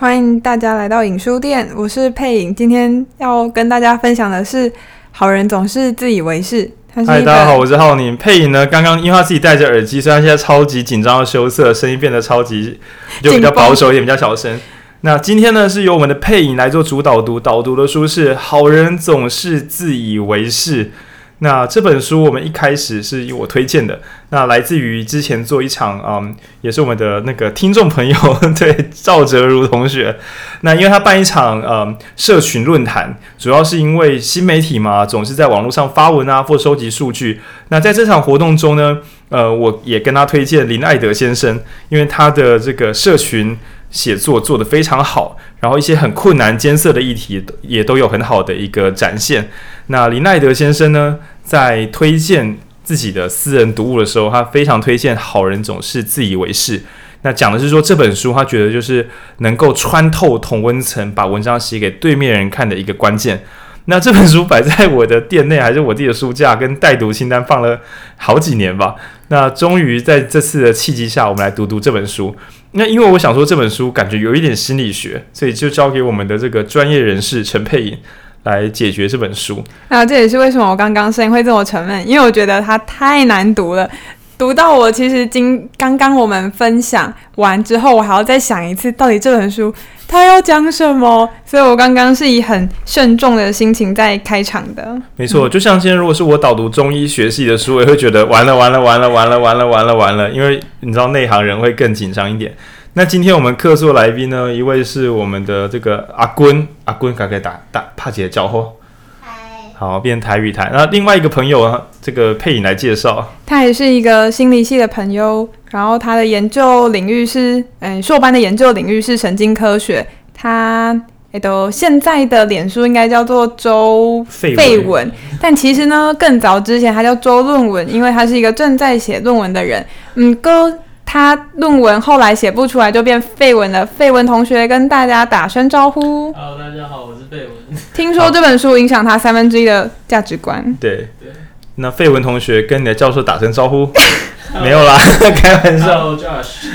欢迎大家来到影书店，我是佩影。今天要跟大家分享的是，好人总是自以为是。嗨，大家好，我是浩宁。佩影呢，刚刚因为他自己戴着耳机，所以他现在超级紧张、羞涩，声音变得超级就比较保守一点，比较小声。那今天呢，是由我们的佩影来做主导读，导读的书是《好人总是自以为是》。那这本书我们一开始是由我推荐的，那来自于之前做一场，嗯，也是我们的那个听众朋友，对赵哲如同学。那因为他办一场，嗯，社群论坛，主要是因为新媒体嘛，总是在网络上发文啊，或收集数据。那在这场活动中呢，呃，我也跟他推荐林爱德先生，因为他的这个社群写作做得非常好，然后一些很困难艰涩的议题也都有很好的一个展现。那林爱德先生呢，在推荐自己的私人读物的时候，他非常推荐《好人总是自以为是》。那讲的是说，这本书他觉得就是能够穿透同温层，把文章写给对面人看的一个关键。那这本书摆在我的店内，还是我自己的书架跟待读清单放了好几年吧。那终于在这次的契机下，我们来读读这本书。那因为我想说这本书感觉有一点心理学，所以就交给我们的这个专业人士陈佩颖。来解决这本书，那这也是为什么我刚刚声音会这么沉闷，因为我觉得它太难读了，读到我其实今刚刚我们分享完之后，我还要再想一次，到底这本书它要讲什么，所以我刚刚是以很慎重的心情在开场的。没错，就像今天如果是我导读中医学系的书，我也会觉得完了完了完了完了完了完了完了，因为你知道内行人会更紧张一点。那今天我们客座来宾呢，一位是我们的这个阿坤，阿坤赶快打打帕姐招呼，嗨，好，变台语台。那另外一个朋友啊，这个配影来介绍，他也是一个心理系的朋友，然后他的研究领域是，嗯，硕班的研究领域是神经科学。他也都现在的脸书应该叫做周废文，但其实呢，更早之前他叫周论文，因为他是一个正在写论文的人。嗯，哥。他论文后来写不出来，就变废文了。废文同学跟大家打声招呼。Hello，大家好，我是废文。听说这本书影响他三分之一的价值观。对对，那废文同学跟你的教授打声招呼。没有啦，开玩笑。Hello, Josh。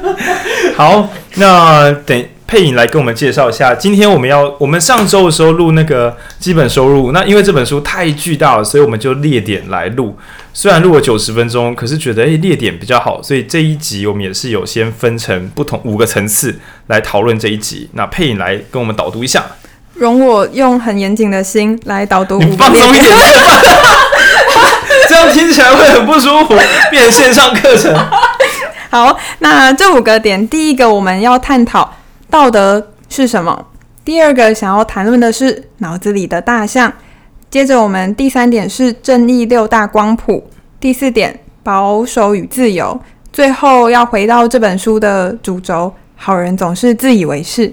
好，那等。佩影来跟我们介绍一下，今天我们要我们上周的时候录那个基本收入，那因为这本书太巨大了，所以我们就列点来录。虽然录了九十分钟，可是觉得诶列点比较好，所以这一集我们也是有先分成不同五个层次来讨论这一集。那配影来跟我们导读一下，容我用很严谨的心来导读。你放松一点，这样听起来会很不舒服，变成线上课程。好，那这五个点，第一个我们要探讨。道德是什么？第二个想要谈论的是脑子里的大象。接着我们第三点是正义六大光谱。第四点保守与自由。最后要回到这本书的主轴：好人总是自以为是。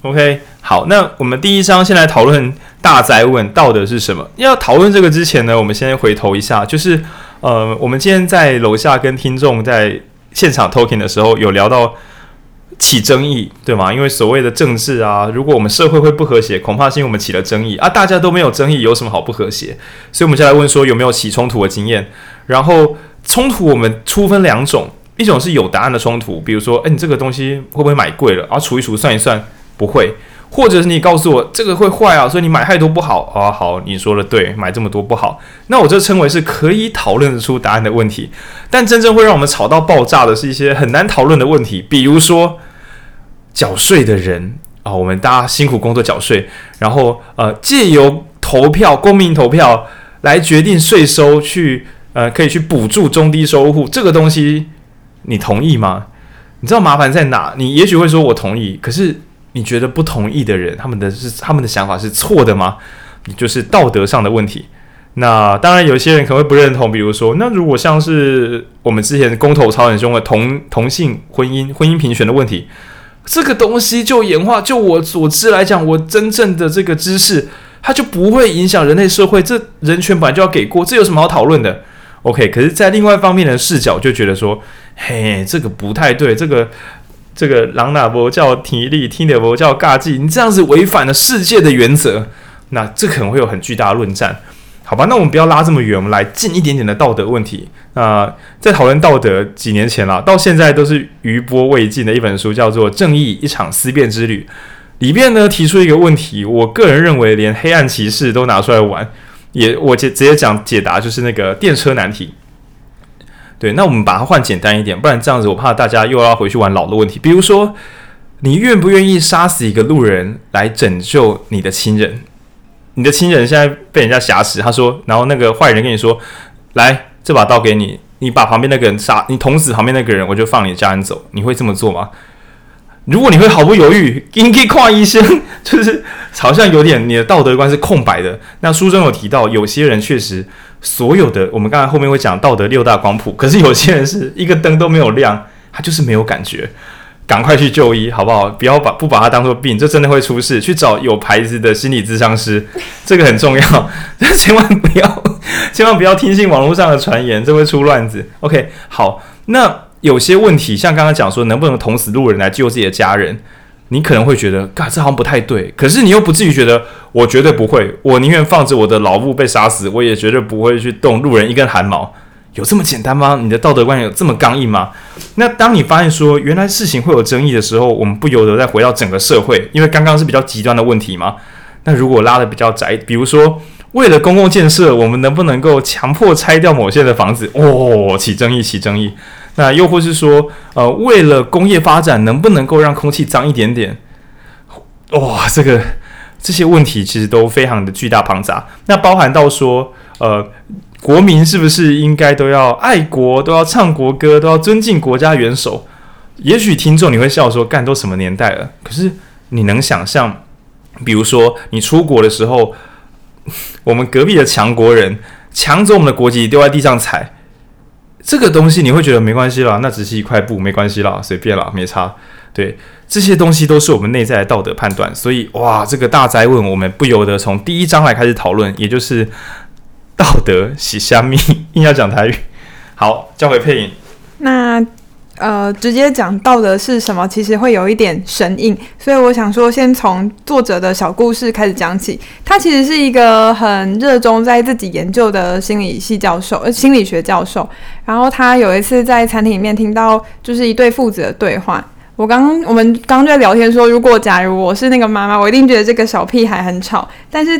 OK，好，那我们第一章先来讨论大哉问：道德是什么？要讨论这个之前呢，我们先回头一下，就是呃，我们今天在楼下跟听众在现场 talking 的时候，有聊到。起争议，对吗？因为所谓的政治啊，如果我们社会会不和谐，恐怕是因为我们起了争议啊。大家都没有争议，有什么好不和谐？所以我们就来问说，有没有起冲突的经验？然后冲突我们粗分两种，一种是有答案的冲突，比如说，诶，你这个东西会不会买贵了？然后数一数，算一算，不会。或者是你告诉我这个会坏啊，所以你买太多不好啊。好，你说的对，买这么多不好。那我这称为是可以讨论得出答案的问题。但真正会让我们吵到爆炸的是一些很难讨论的问题，比如说。缴税的人啊，我们大家辛苦工作缴税，然后呃，借由投票、公民投票来决定税收去，呃，可以去补助中低收入户，这个东西你同意吗？你知道麻烦在哪？你也许会说我同意，可是你觉得不同意的人，他们的是他们的想法是错的吗？你就是道德上的问题。那当然，有些人可能会不认同，比如说，那如果像是我们之前公投超很凶的同同性婚姻、婚姻平权的问题。这个东西就演化，就我所知来讲，我真正的这个知识，它就不会影响人类社会。这人权本来就要给过，这有什么好讨论的？OK，可是，在另外一方面的视角就觉得说，嘿，这个不太对，这个这个狼哪不叫体力，听的伯叫尬技，你这样子违反了世界的原则，那这可能会有很巨大的论战。好吧，那我们不要拉这么远，我们来近一点点的道德问题。那、在讨论道德几年前了，到现在都是余波未尽的一本书，叫做《正义：一场思辨之旅》。里面呢提出一个问题，我个人认为连黑暗骑士都拿出来玩，也我直直接讲解答，就是那个电车难题。对，那我们把它换简单一点，不然这样子我怕大家又要回去玩老的问题。比如说，你愿不愿意杀死一个路人来拯救你的亲人？你的亲人现在被人家挟持，他说，然后那个坏人跟你说：“来，这把刀给你，你把旁边那个人杀，你捅死旁边那个人，我就放你的家人走。”你会这么做吗？如果你会毫不犹豫，应该跨一生，就是好像有点你的道德观是空白的。那书中有提到，有些人确实所有的，我们刚才后面会讲道德六大光谱，可是有些人是一个灯都没有亮，他就是没有感觉。赶快去就医，好不好？不要把不把它当做病，这真的会出事。去找有牌子的心理咨商师，这个很重要。千万不要，千万不要听信网络上的传言，这会出乱子。OK，好，那。有些问题，像刚刚讲说，能不能捅死路人来救自己的家人？你可能会觉得，嘎，这好像不太对。可是你又不至于觉得，我绝对不会，我宁愿放着我的老物被杀死，我也绝对不会去动路人一根汗毛。有这么简单吗？你的道德观有这么刚硬吗？那当你发现说，原来事情会有争议的时候，我们不由得再回到整个社会，因为刚刚是比较极端的问题嘛。那如果拉得比较窄，比如说，为了公共建设，我们能不能够强迫拆掉某些的房子？哦，起争议，起争议。那又或是说，呃，为了工业发展，能不能够让空气脏一点点？哇，这个这些问题其实都非常的巨大庞杂。那包含到说，呃，国民是不是应该都要爱国，都要唱国歌，都要尊敬国家元首？也许听众你会笑说，干都什么年代了？可是你能想象，比如说你出国的时候，我们隔壁的强国人抢走我们的国籍，丢在地上踩。这个东西你会觉得没关系啦，那只是一块布，没关系啦，随便啦，没差。对，这些东西都是我们内在的道德判断，所以哇，这个大哉问我们不由得从第一章来开始讨论，也就是道德洗虾米，硬要讲台语。好，交回配音。那。呃，直接讲道德是什么，其实会有一点生硬，所以我想说，先从作者的小故事开始讲起。他其实是一个很热衷在自己研究的心理系教授，呃，心理学教授。然后他有一次在餐厅里面听到，就是一对父子的对话。我刚我们刚刚在聊天说，如果假如我是那个妈妈，我一定觉得这个小屁孩很吵。但是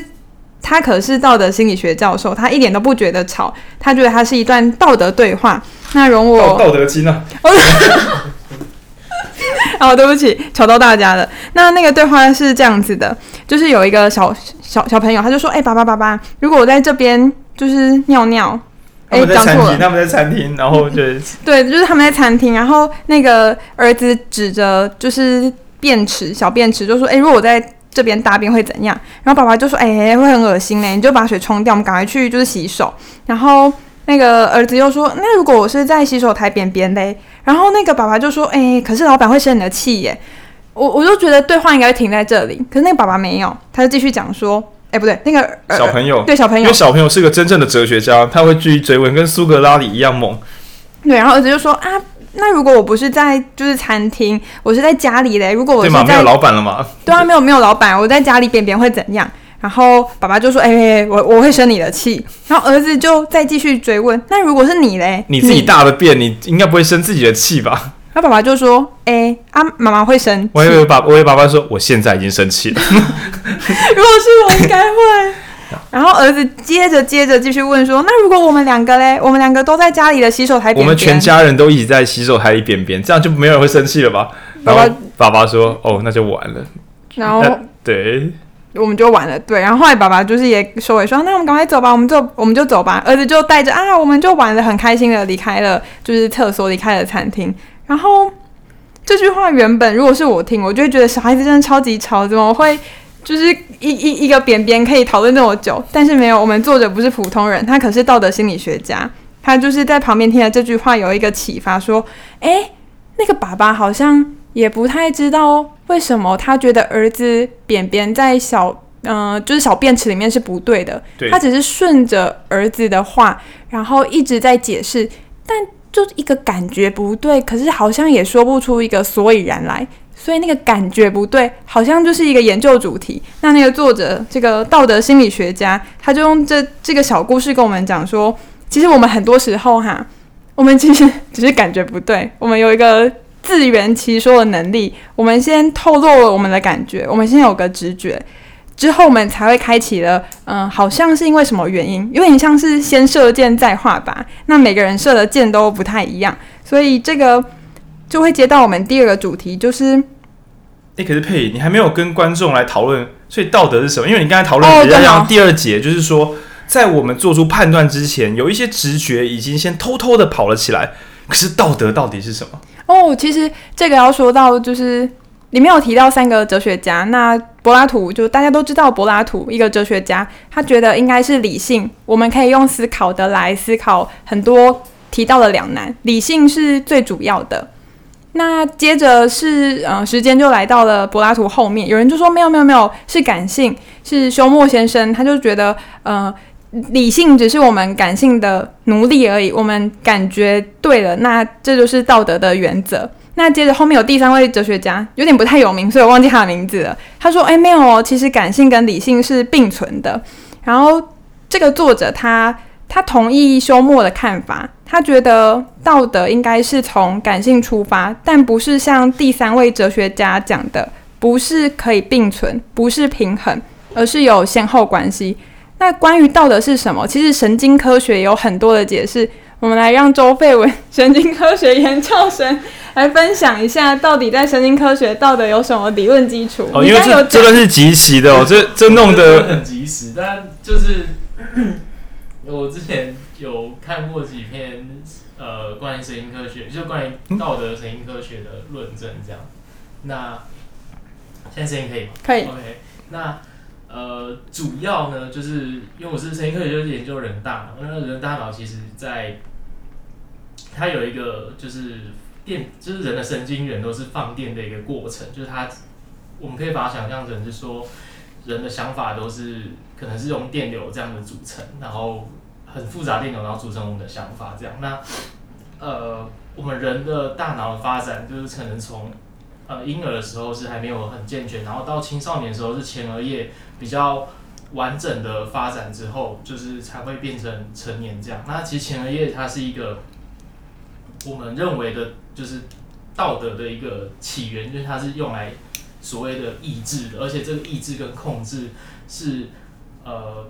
他可是道德心理学教授，他一点都不觉得吵，他觉得他是一段道德对话。那容我道，道德经呢？哦，对不起，吵到大家了。那那个对话是这样子的，就是有一个小小小朋友，他就说：“哎、欸，爸爸，爸爸，如果我在这边就是尿尿，哎，讲错了，他们在餐厅，然后就 对，就是他们在餐厅，然后那个儿子指着就是便池，小便池，就说：哎、欸，如果我在这边大便会怎样？然后爸爸就说：哎、欸，会很恶心嘞，你就把水冲掉，我们赶快去就是洗手，然后。”那个儿子又说：“那如果我是在洗手台边边嘞？”然后那个爸爸就说：“哎、欸，可是老板会生你的气耶。”我我就觉得对话应该会停在这里，可是那个爸爸没有，他就继续讲说：“哎、欸，不对，那个小朋友，对小朋友，因为小朋友是个真正的哲学家，他会继续追问，跟苏格拉底一样猛。”对，然后儿子就说：“啊，那如果我不是在就是餐厅，我是在家里嘞？如果我是在没有老板了吗？对啊，没有没有老板，我在家里边边会怎样？”然后爸爸就说：“哎、欸，我我会生你的气。”然后儿子就再继续追问：“那如果是你嘞？你自己大的便，你应该不会生自己的气吧？”然后爸爸就说：“哎、欸，啊，妈妈会生气。”我以为爸，我以为爸爸说：“我现在已经生气了。”如果是我，应该会。然后儿子接着接着继续问说：“那如果我们两个嘞？我们两个都在家里的洗手台边边，我们全家人都一起在洗手台里边边，这样就没有人会生气了吧？”然后爸爸说：“哦，那就完了。”然后对。我们就完了，对。然后后来爸爸就是也收尾说：“那我们赶快走吧，我们就我们就走吧。”儿子就带着啊，我们就玩的很开心的离开了，就是厕所离开了餐厅。然后这句话原本如果是我听，我就会觉得小孩子真的超级吵，怎么会就是一一一个扁扁可以讨论那么久？但是没有，我们作者不是普通人，他可是道德心理学家，他就是在旁边听了这句话有一个启发，说：“诶，那个爸爸好像。”也不太知道为什么他觉得儿子扁扁在小嗯、呃，就是小便池里面是不对的。对。他只是顺着儿子的话，然后一直在解释，但就一个感觉不对，可是好像也说不出一个所以然来。所以那个感觉不对，好像就是一个研究主题。那那个作者，这个道德心理学家，他就用这这个小故事跟我们讲说，其实我们很多时候哈。我们其实只是感觉不对，我们有一个自圆其说的能力。我们先透露了我们的感觉，我们先有个直觉，之后我们才会开启了。嗯，好像是因为什么原因？有点像是先射箭再画靶。那每个人射的箭都不太一样，所以这个就会接到我们第二个主题，就是。哎，可是佩仪，你还没有跟观众来讨论，所以道德是什么？因为你刚才讨论比较像第二节，就是说，在我们做出判断之前，有一些直觉已经先偷偷的跑了起来。可是道德到底是什么？哦，其实这个要说到，就是里面有提到三个哲学家。那柏拉图就大家都知道，柏拉图一个哲学家，他觉得应该是理性，我们可以用思考的来思考很多提到的两难，理性是最主要的。那接着是，呃，时间就来到了柏拉图后面，有人就说没有没有没有，是感性，是休谟先生，他就觉得，呃，理性只是我们感性的奴隶而已，我们感觉对了，那这就是道德的原则。那接着后面有第三位哲学家，有点不太有名，所以我忘记他的名字了。他说，哎，没有哦，其实感性跟理性是并存的。然后这个作者他。他同意休谟的看法，他觉得道德应该是从感性出发，但不是像第三位哲学家讲的，不是可以并存，不是平衡，而是有先后关系。那关于道德是什么？其实神经科学有很多的解释。我们来让周费文神经科学研究生来分享一下，到底在神经科学道德有什么理论基础？哦，因为这这个是即时的哦，这这弄得 很及时，但就是。我之前有看过几篇呃关于神经科学，就关于道德神经科学的论证这样。那现在声音可以吗？可以。OK。那呃主要呢，就是因为我是神经科学，就是研究人大脑。那人大脑其实在它有一个就是电，就是人的神经元都是放电的一个过程，就是它我们可以把它想象成是说人的想法都是可能是用电流这样的组成，然后。很复杂电脑，然后组成我们的想法，这样。那呃，我们人的大脑的发展，就是可能从呃婴儿的时候是还没有很健全，然后到青少年的时候是前额叶比较完整的发展之后，就是才会变成成年这样。那其实前额叶它是一个我们认为的，就是道德的一个起源，就是它是用来所谓的意志的，而且这个意志跟控制是呃。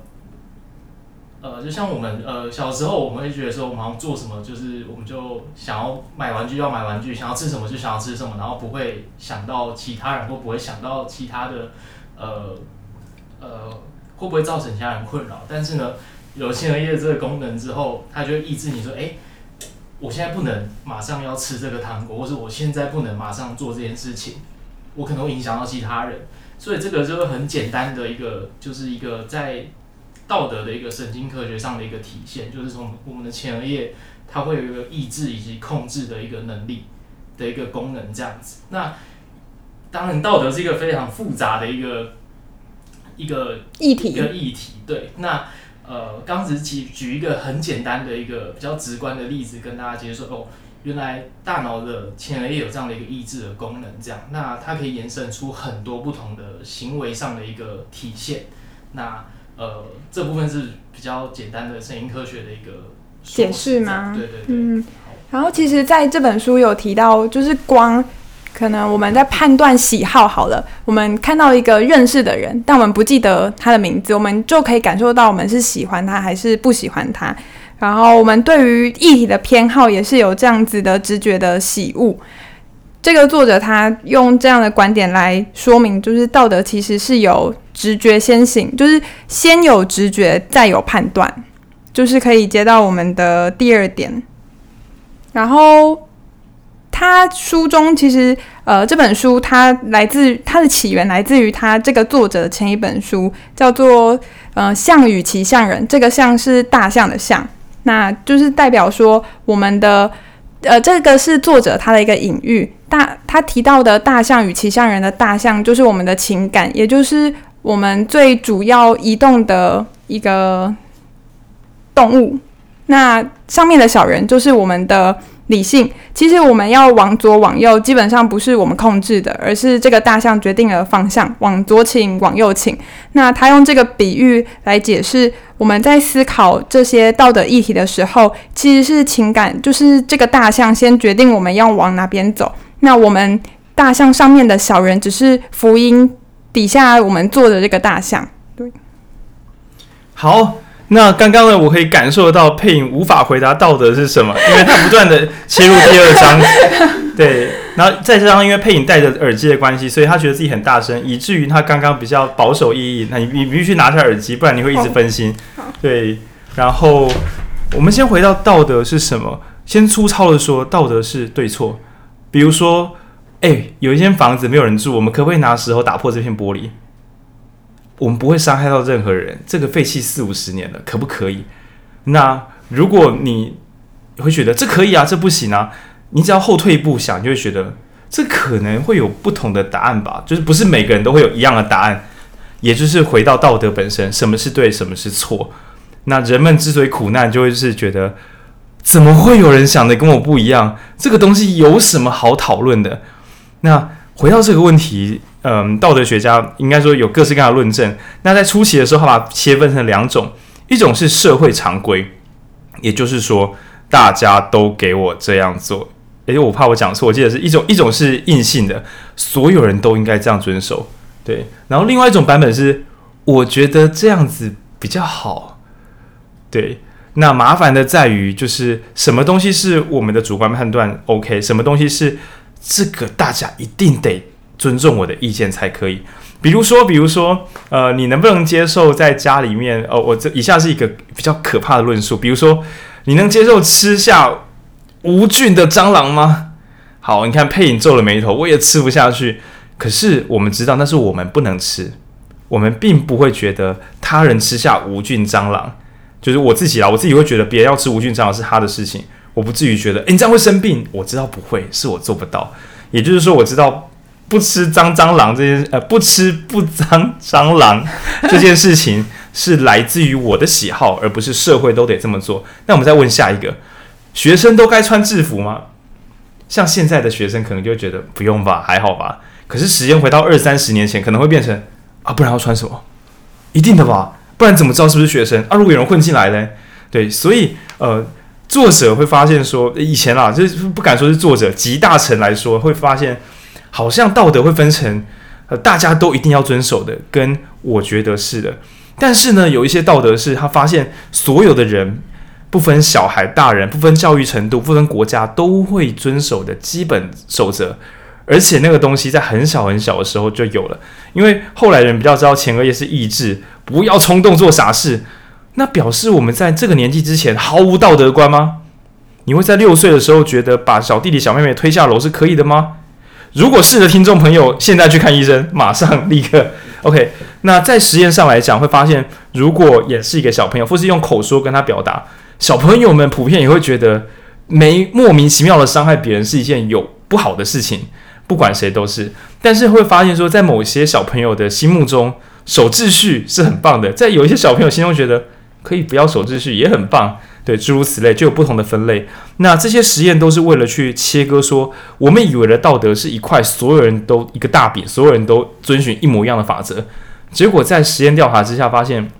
呃，就像我们呃小时候，我们会觉得说，我们好像做什么，就是我们就想要买玩具要买玩具，想要吃什么就想要吃什么，然后不会想到其他人，或不会想到其他的，呃呃，会不会造成其他人困扰？但是呢，有前额叶这个功能之后，它就会抑制你说，哎，我现在不能马上要吃这个糖果，或者我现在不能马上做这件事情，我可能会影响到其他人，所以这个就是很简单的一个，就是一个在。道德的一个神经科学上的一个体现，就是从我们的前额叶，它会有一个抑制以及控制的一个能力的一个功能，这样子。那当然，道德是一个非常复杂的一个一个议题，一个议题。对，那呃，刚只举举一个很简单的一个比较直观的例子，跟大家接说哦，原来大脑的前额叶有这样的一个抑制的功能，这样，那它可以延伸出很多不同的行为上的一个体现。那呃，这部分是比较简单的声音科学的一个解释吗？对对对。嗯，然后其实在这本书有提到，就是光可能我们在判断喜好好了，我们看到一个认识的人，但我们不记得他的名字，我们就可以感受到我们是喜欢他还是不喜欢他。然后我们对于议题的偏好也是有这样子的直觉的喜恶。这个作者他用这样的观点来说明，就是道德其实是有直觉先行，就是先有直觉再有判断，就是可以接到我们的第二点。然后他书中其实呃这本书它来自它的起源来自于他这个作者的前一本书，叫做呃象与骑象人，这个象是大象的象，那就是代表说我们的。呃，这个是作者他的一个隐喻。大他提到的大象与骑象人的大象，就是我们的情感，也就是我们最主要移动的一个动物。那上面的小人就是我们的理性。其实我们要往左往右，基本上不是我们控制的，而是这个大象决定了方向，往左请，往右请。那他用这个比喻来解释我们在思考这些道德议题的时候，其实是情感，就是这个大象先决定我们要往哪边走。那我们大象上面的小人只是福音底下我们坐的这个大象。对，好，那刚刚呢，我可以感受到配影无法回答道德是什么，因为他不断的切入第二章。对，然后再加上因为佩影戴着耳机的关系，所以他觉得自己很大声，以至于他刚刚比较保守意义。那你你必须拿下耳机，不然你会一直分心。对，然后我们先回到道德是什么？先粗糙的说，道德是对错。比如说，哎，有一间房子没有人住，我们可不可以拿石头打破这片玻璃？我们不会伤害到任何人。这个废弃四五十年了，可不可以？那如果你会觉得这可以啊，这不行啊，你只要后退一步想，就会觉得这可能会有不同的答案吧。就是不是每个人都会有一样的答案。也就是回到道德本身，什么是对，什么是错？那人们之所以苦难，就会是觉得，怎么会有人想的跟我不一样？这个东西有什么好讨论的？那回到这个问题，嗯，道德学家应该说有各式各样的论证。那在初期的时候，他把切分成两种，一种是社会常规，也就是说大家都给我这样做。因为，我怕我讲错，我记得是一种，一种是硬性的，所有人都应该这样遵守。对，然后另外一种版本是，我觉得这样子比较好。对，那麻烦的在于，就是什么东西是我们的主观判断 OK，什么东西是这个大家一定得尊重我的意见才可以。比如说，比如说，呃，你能不能接受在家里面？哦，我这以下是一个比较可怕的论述。比如说，你能接受吃下无菌的蟑螂吗？好，你看佩影皱了眉头，我也吃不下去。可是我们知道那是我们不能吃，我们并不会觉得他人吃下无菌蟑螂，就是我自己啦，我自己会觉得别人要吃无菌蟑螂是他的事情，我不至于觉得，诶，你这样会生病。我知道不会，是我做不到。也就是说，我知道不吃脏蟑螂这件，呃，不吃不脏蟑螂 这件事情是来自于我的喜好，而不是社会都得这么做。那我们再问下一个，学生都该穿制服吗？像现在的学生可能就觉得不用吧，还好吧。可是时间回到二三十年前，可能会变成啊，不然要穿什么？一定的吧，不然怎么知道是不是学生啊？如果有人混进来呢？对，所以呃，作者会发现说，以前啊，就是不敢说是作者，集大成来说，会发现好像道德会分成呃，大家都一定要遵守的，跟我觉得是的。但是呢，有一些道德是他发现所有的人，不分小孩、大人，不分教育程度，不分国家，都会遵守的基本守则。而且那个东西在很小很小的时候就有了，因为后来人比较知道前额叶是意志，不要冲动做傻事。那表示我们在这个年纪之前毫无道德观吗？你会在六岁的时候觉得把小弟弟小妹妹推下楼是可以的吗？如果是的，听众朋友，现在去看医生，马上立刻 OK。那在实验上来讲，会发现如果也是一个小朋友，或是用口说跟他表达，小朋友们普遍也会觉得没莫名其妙的伤害别人是一件有不好的事情。不管谁都是，但是会发现说，在某些小朋友的心目中，守秩序是很棒的；在有一些小朋友心中，觉得可以不要守秩序也很棒。对，诸如此类，就有不同的分类。那这些实验都是为了去切割，说我们以为的道德是一块所有人都一个大饼，所有人都遵循一模一样的法则。结果在实验调查之下发现，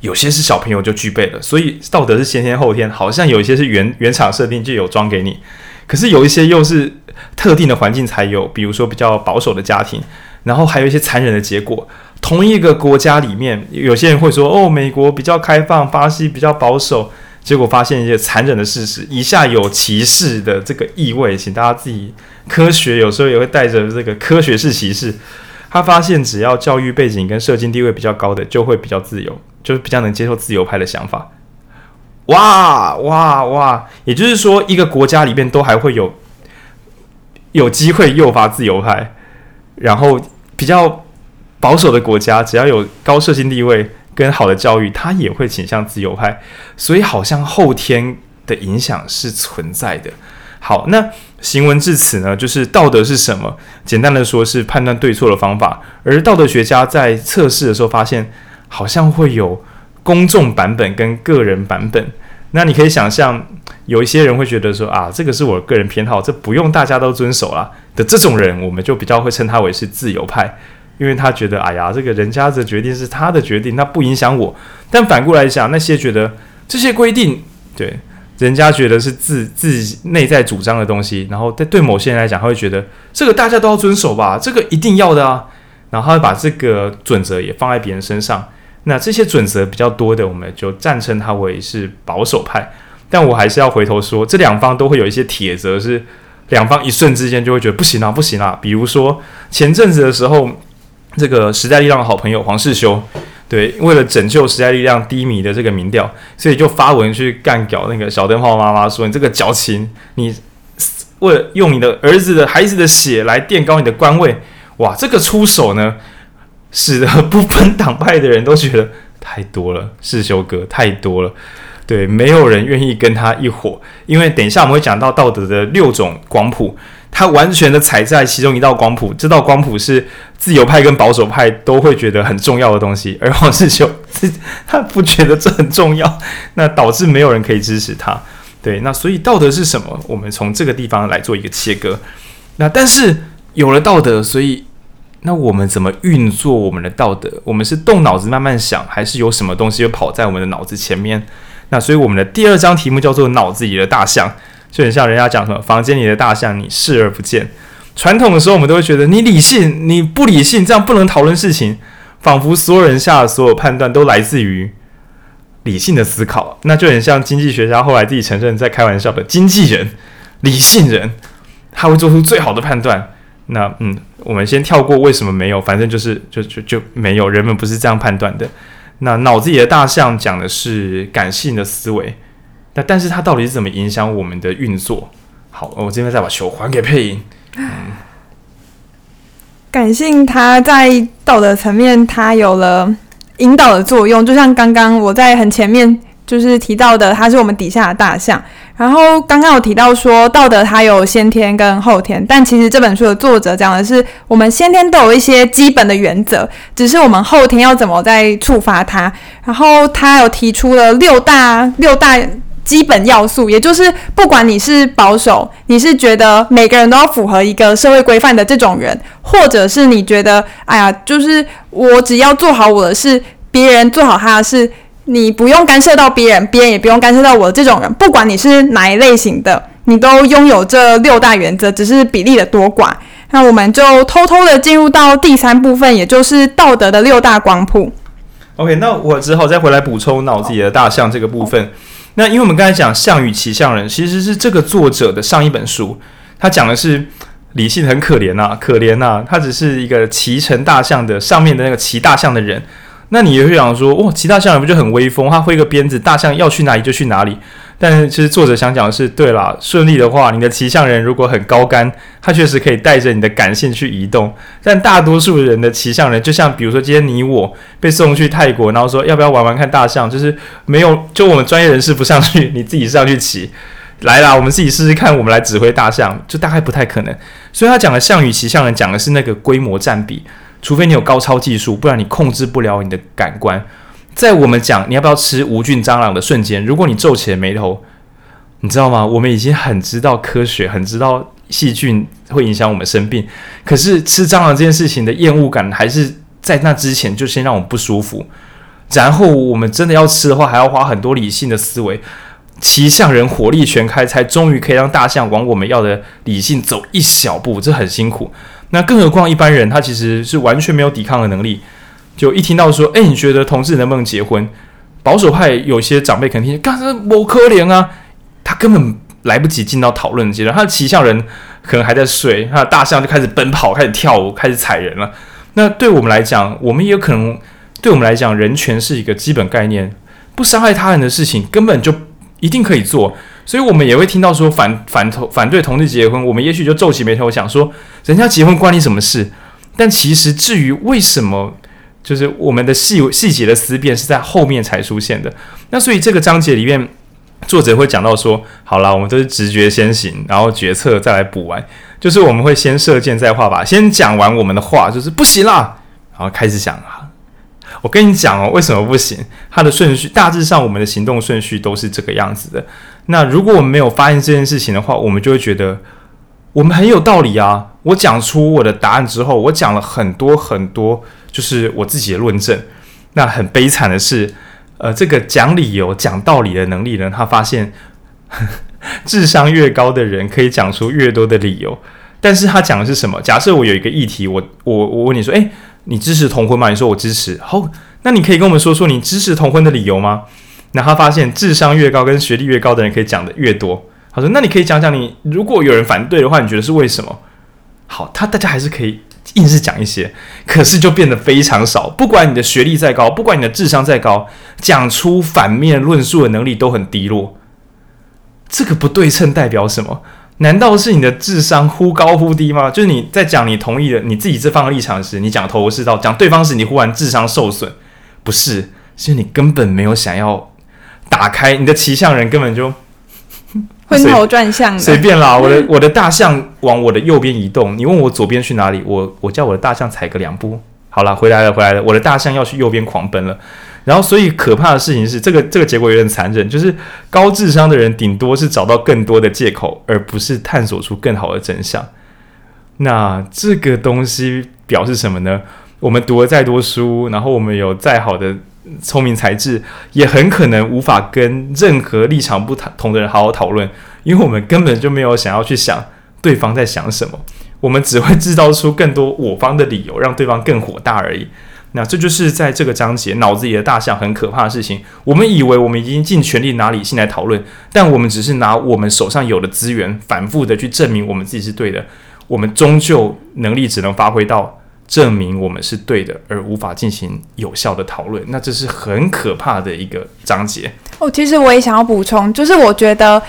有些是小朋友就具备了，所以道德是先天后天，好像有一些是原原厂设定就有装给你。可是有一些又是特定的环境才有，比如说比较保守的家庭，然后还有一些残忍的结果。同一个国家里面，有些人会说：“哦，美国比较开放，巴西比较保守。”结果发现一些残忍的事实，以下有歧视的这个意味，请大家自己科学有时候也会带着这个科学式歧视。他发现，只要教育背景跟社经地位比较高的，就会比较自由，就是比较能接受自由派的想法。哇哇哇！也就是说，一个国家里面都还会有有机会诱发自由派，然后比较保守的国家，只要有高社经地位跟好的教育，他也会倾向自由派。所以，好像后天的影响是存在的。好，那行文至此呢，就是道德是什么？简单的说，是判断对错的方法。而道德学家在测试的时候发现，好像会有。公众版本跟个人版本，那你可以想象，有一些人会觉得说啊，这个是我个人偏好，这不用大家都遵守啦的这种人，我们就比较会称他为是自由派。因为他觉得，哎呀，这个人家的决定是他的决定，那不影响我。但反过来讲，那些觉得这些规定，对人家觉得是自自己内在主张的东西，然后对对某些人来讲，他会觉得这个大家都要遵守吧，这个一定要的啊。然后他会把这个准则也放在别人身上。那这些准则比较多的，我们就暂称他为是保守派。但我还是要回头说，这两方都会有一些铁则，是两方一瞬之间就会觉得不行啊，不行啊。比如说前阵子的时候。这个时代力量的好朋友黄世修，对，为了拯救时代力量低迷的这个民调，所以就发文去干掉那个小灯泡妈妈，说你这个矫情，你为了用你的儿子的孩子的血来垫高你的官位，哇，这个出手呢，使得 不分党派的人都觉得太多了，世修哥太多了，对，没有人愿意跟他一伙，因为等一下我们会讲到道德的六种光谱。他完全的踩在其中一道光谱，这道光谱是自由派跟保守派都会觉得很重要的东西，而黄世修 他不觉得这很重要，那导致没有人可以支持他。对，那所以道德是什么？我们从这个地方来做一个切割。那但是有了道德，所以那我们怎么运作我们的道德？我们是动脑子慢慢想，还是有什么东西又跑在我们的脑子前面？那所以我们的第二章题目叫做“脑子里的大象”。就很像人家讲什么房间里的大象，你视而不见。传统的时候，我们都会觉得你理性，你不理性，这样不能讨论事情。仿佛所有人下的所有判断都来自于理性的思考，那就很像经济学家后来自己承认在开玩笑的经纪人、理性人，他会做出最好的判断。那嗯，我们先跳过为什么没有，反正就是就就就没有，人们不是这样判断的。那脑子里的大象讲的是感性的思维。那但是它到底是怎么影响我们的运作？好，我这边再把球还给配音。感性它在道德层面，它有了引导的作用，就像刚刚我在很前面就是提到的，它是我们底下的大象。然后刚刚有提到说道德它有先天跟后天，但其实这本书的作者讲的是，我们先天都有一些基本的原则，只是我们后天要怎么再触发它。然后他有提出了六大六大。基本要素，也就是不管你是保守，你是觉得每个人都要符合一个社会规范的这种人，或者是你觉得，哎呀，就是我只要做好我的事，别人做好他的事，你不用干涉到别人，别人也不用干涉到我这种人，不管你是哪一类型的，你都拥有这六大原则，只是比例的多寡。那我们就偷偷的进入到第三部分，也就是道德的六大光谱。OK，那我只好再回来补充脑子里的大象这个部分。那因为我们刚才讲《象与骑象人》，其实是这个作者的上一本书，他讲的是理性很可怜呐，可怜呐，他只是一个骑乘大象的上面的那个骑大象的人。那你也会想说，哦，骑大象人不就很威风？他挥个鞭子，大象要去哪里就去哪里。但其实作者想讲的是，对啦，顺利的话，你的骑象人如果很高竿，他确实可以带着你的感性去移动。但大多数人的骑象人，就像比如说今天你我被送去泰国，然后说要不要玩玩看大象，就是没有，就我们专业人士不上去，你自己上去骑，来啦，我们自己试试看，我们来指挥大象，就大概不太可能。所以他讲的象与骑象人讲的是那个规模占比，除非你有高超技术，不然你控制不了你的感官。在我们讲你要不要吃无菌蟑螂的瞬间，如果你皱起了眉头，你知道吗？我们已经很知道科学，很知道细菌会影响我们生病。可是吃蟑螂这件事情的厌恶感，还是在那之前就先让我们不舒服。然后我们真的要吃的话，还要花很多理性的思维。骑象人火力全开，才终于可以让大象往我们要的理性走一小步，这很辛苦。那更何况一般人，他其实是完全没有抵抗的能力。就一听到说，哎，你觉得同志能不能结婚？保守派有些长辈肯定干什么可怜啊，他根本来不及进到讨论阶段，他的骑象人可能还在睡，他的大象就开始奔跑，开始跳舞，开始踩人了。那对我们来讲，我们也可能，对我们来讲，人权是一个基本概念，不伤害他人的事情根本就一定可以做。所以我们也会听到说反反同反对同志结婚，我们也许就皱起眉头想说，人家结婚关你什么事？但其实至于为什么？就是我们的细细节的思辨是在后面才出现的，那所以这个章节里面，作者会讲到说，好啦，我们都是直觉先行，然后决策再来补完，就是我们会先射箭再画靶，先讲完我们的话，就是不行啦，然后开始讲啊，我跟你讲哦，为什么不行？它的顺序大致上我们的行动顺序都是这个样子的。那如果我们没有发现这件事情的话，我们就会觉得我们很有道理啊！我讲出我的答案之后，我讲了很多很多，就是我自己的论证。那很悲惨的是，呃，这个讲理由、讲道理的能力呢，他发现 智商越高的人可以讲出越多的理由。但是他讲的是什么？假设我有一个议题，我我我问你说，诶，你支持同婚吗？你说我支持。好，那你可以跟我们说说你支持同婚的理由吗？那他发现智商越高跟学历越高的人可以讲的越多。他说，那你可以讲讲你如果有人反对的话，你觉得是为什么？好，他大家还是可以硬是讲一些，可是就变得非常少。不管你的学历再高，不管你的智商再高，讲出反面论述的能力都很低落。这个不对称代表什么？难道是你的智商忽高忽低吗？就是你在讲你同意的你自己这方的立场时，你讲头头是道；讲对方时，你忽然智商受损？不是，是你根本没有想要打开你的骑象人，根本就 昏头转向，随便啦。我的 我的大象往我的右边移动，你问我左边去哪里？我我叫我的大象踩个两步，好了，回来了，回来了。我的大象要去右边狂奔了。然后，所以可怕的事情是，这个这个结果有点残忍，就是高智商的人顶多是找到更多的借口，而不是探索出更好的真相。那这个东西表示什么呢？我们读了再多书，然后我们有再好的聪明才智，也很可能无法跟任何立场不同的人好好讨论，因为我们根本就没有想要去想对方在想什么，我们只会制造出更多我方的理由，让对方更火大而已。那这就是在这个章节脑子里的大象很可怕的事情。我们以为我们已经尽全力拿理性来讨论，但我们只是拿我们手上有的资源，反复的去证明我们自己是对的。我们终究能力只能发挥到证明我们是对的，而无法进行有效的讨论。那这是很可怕的一个章节。哦，其实我也想要补充，就是我觉得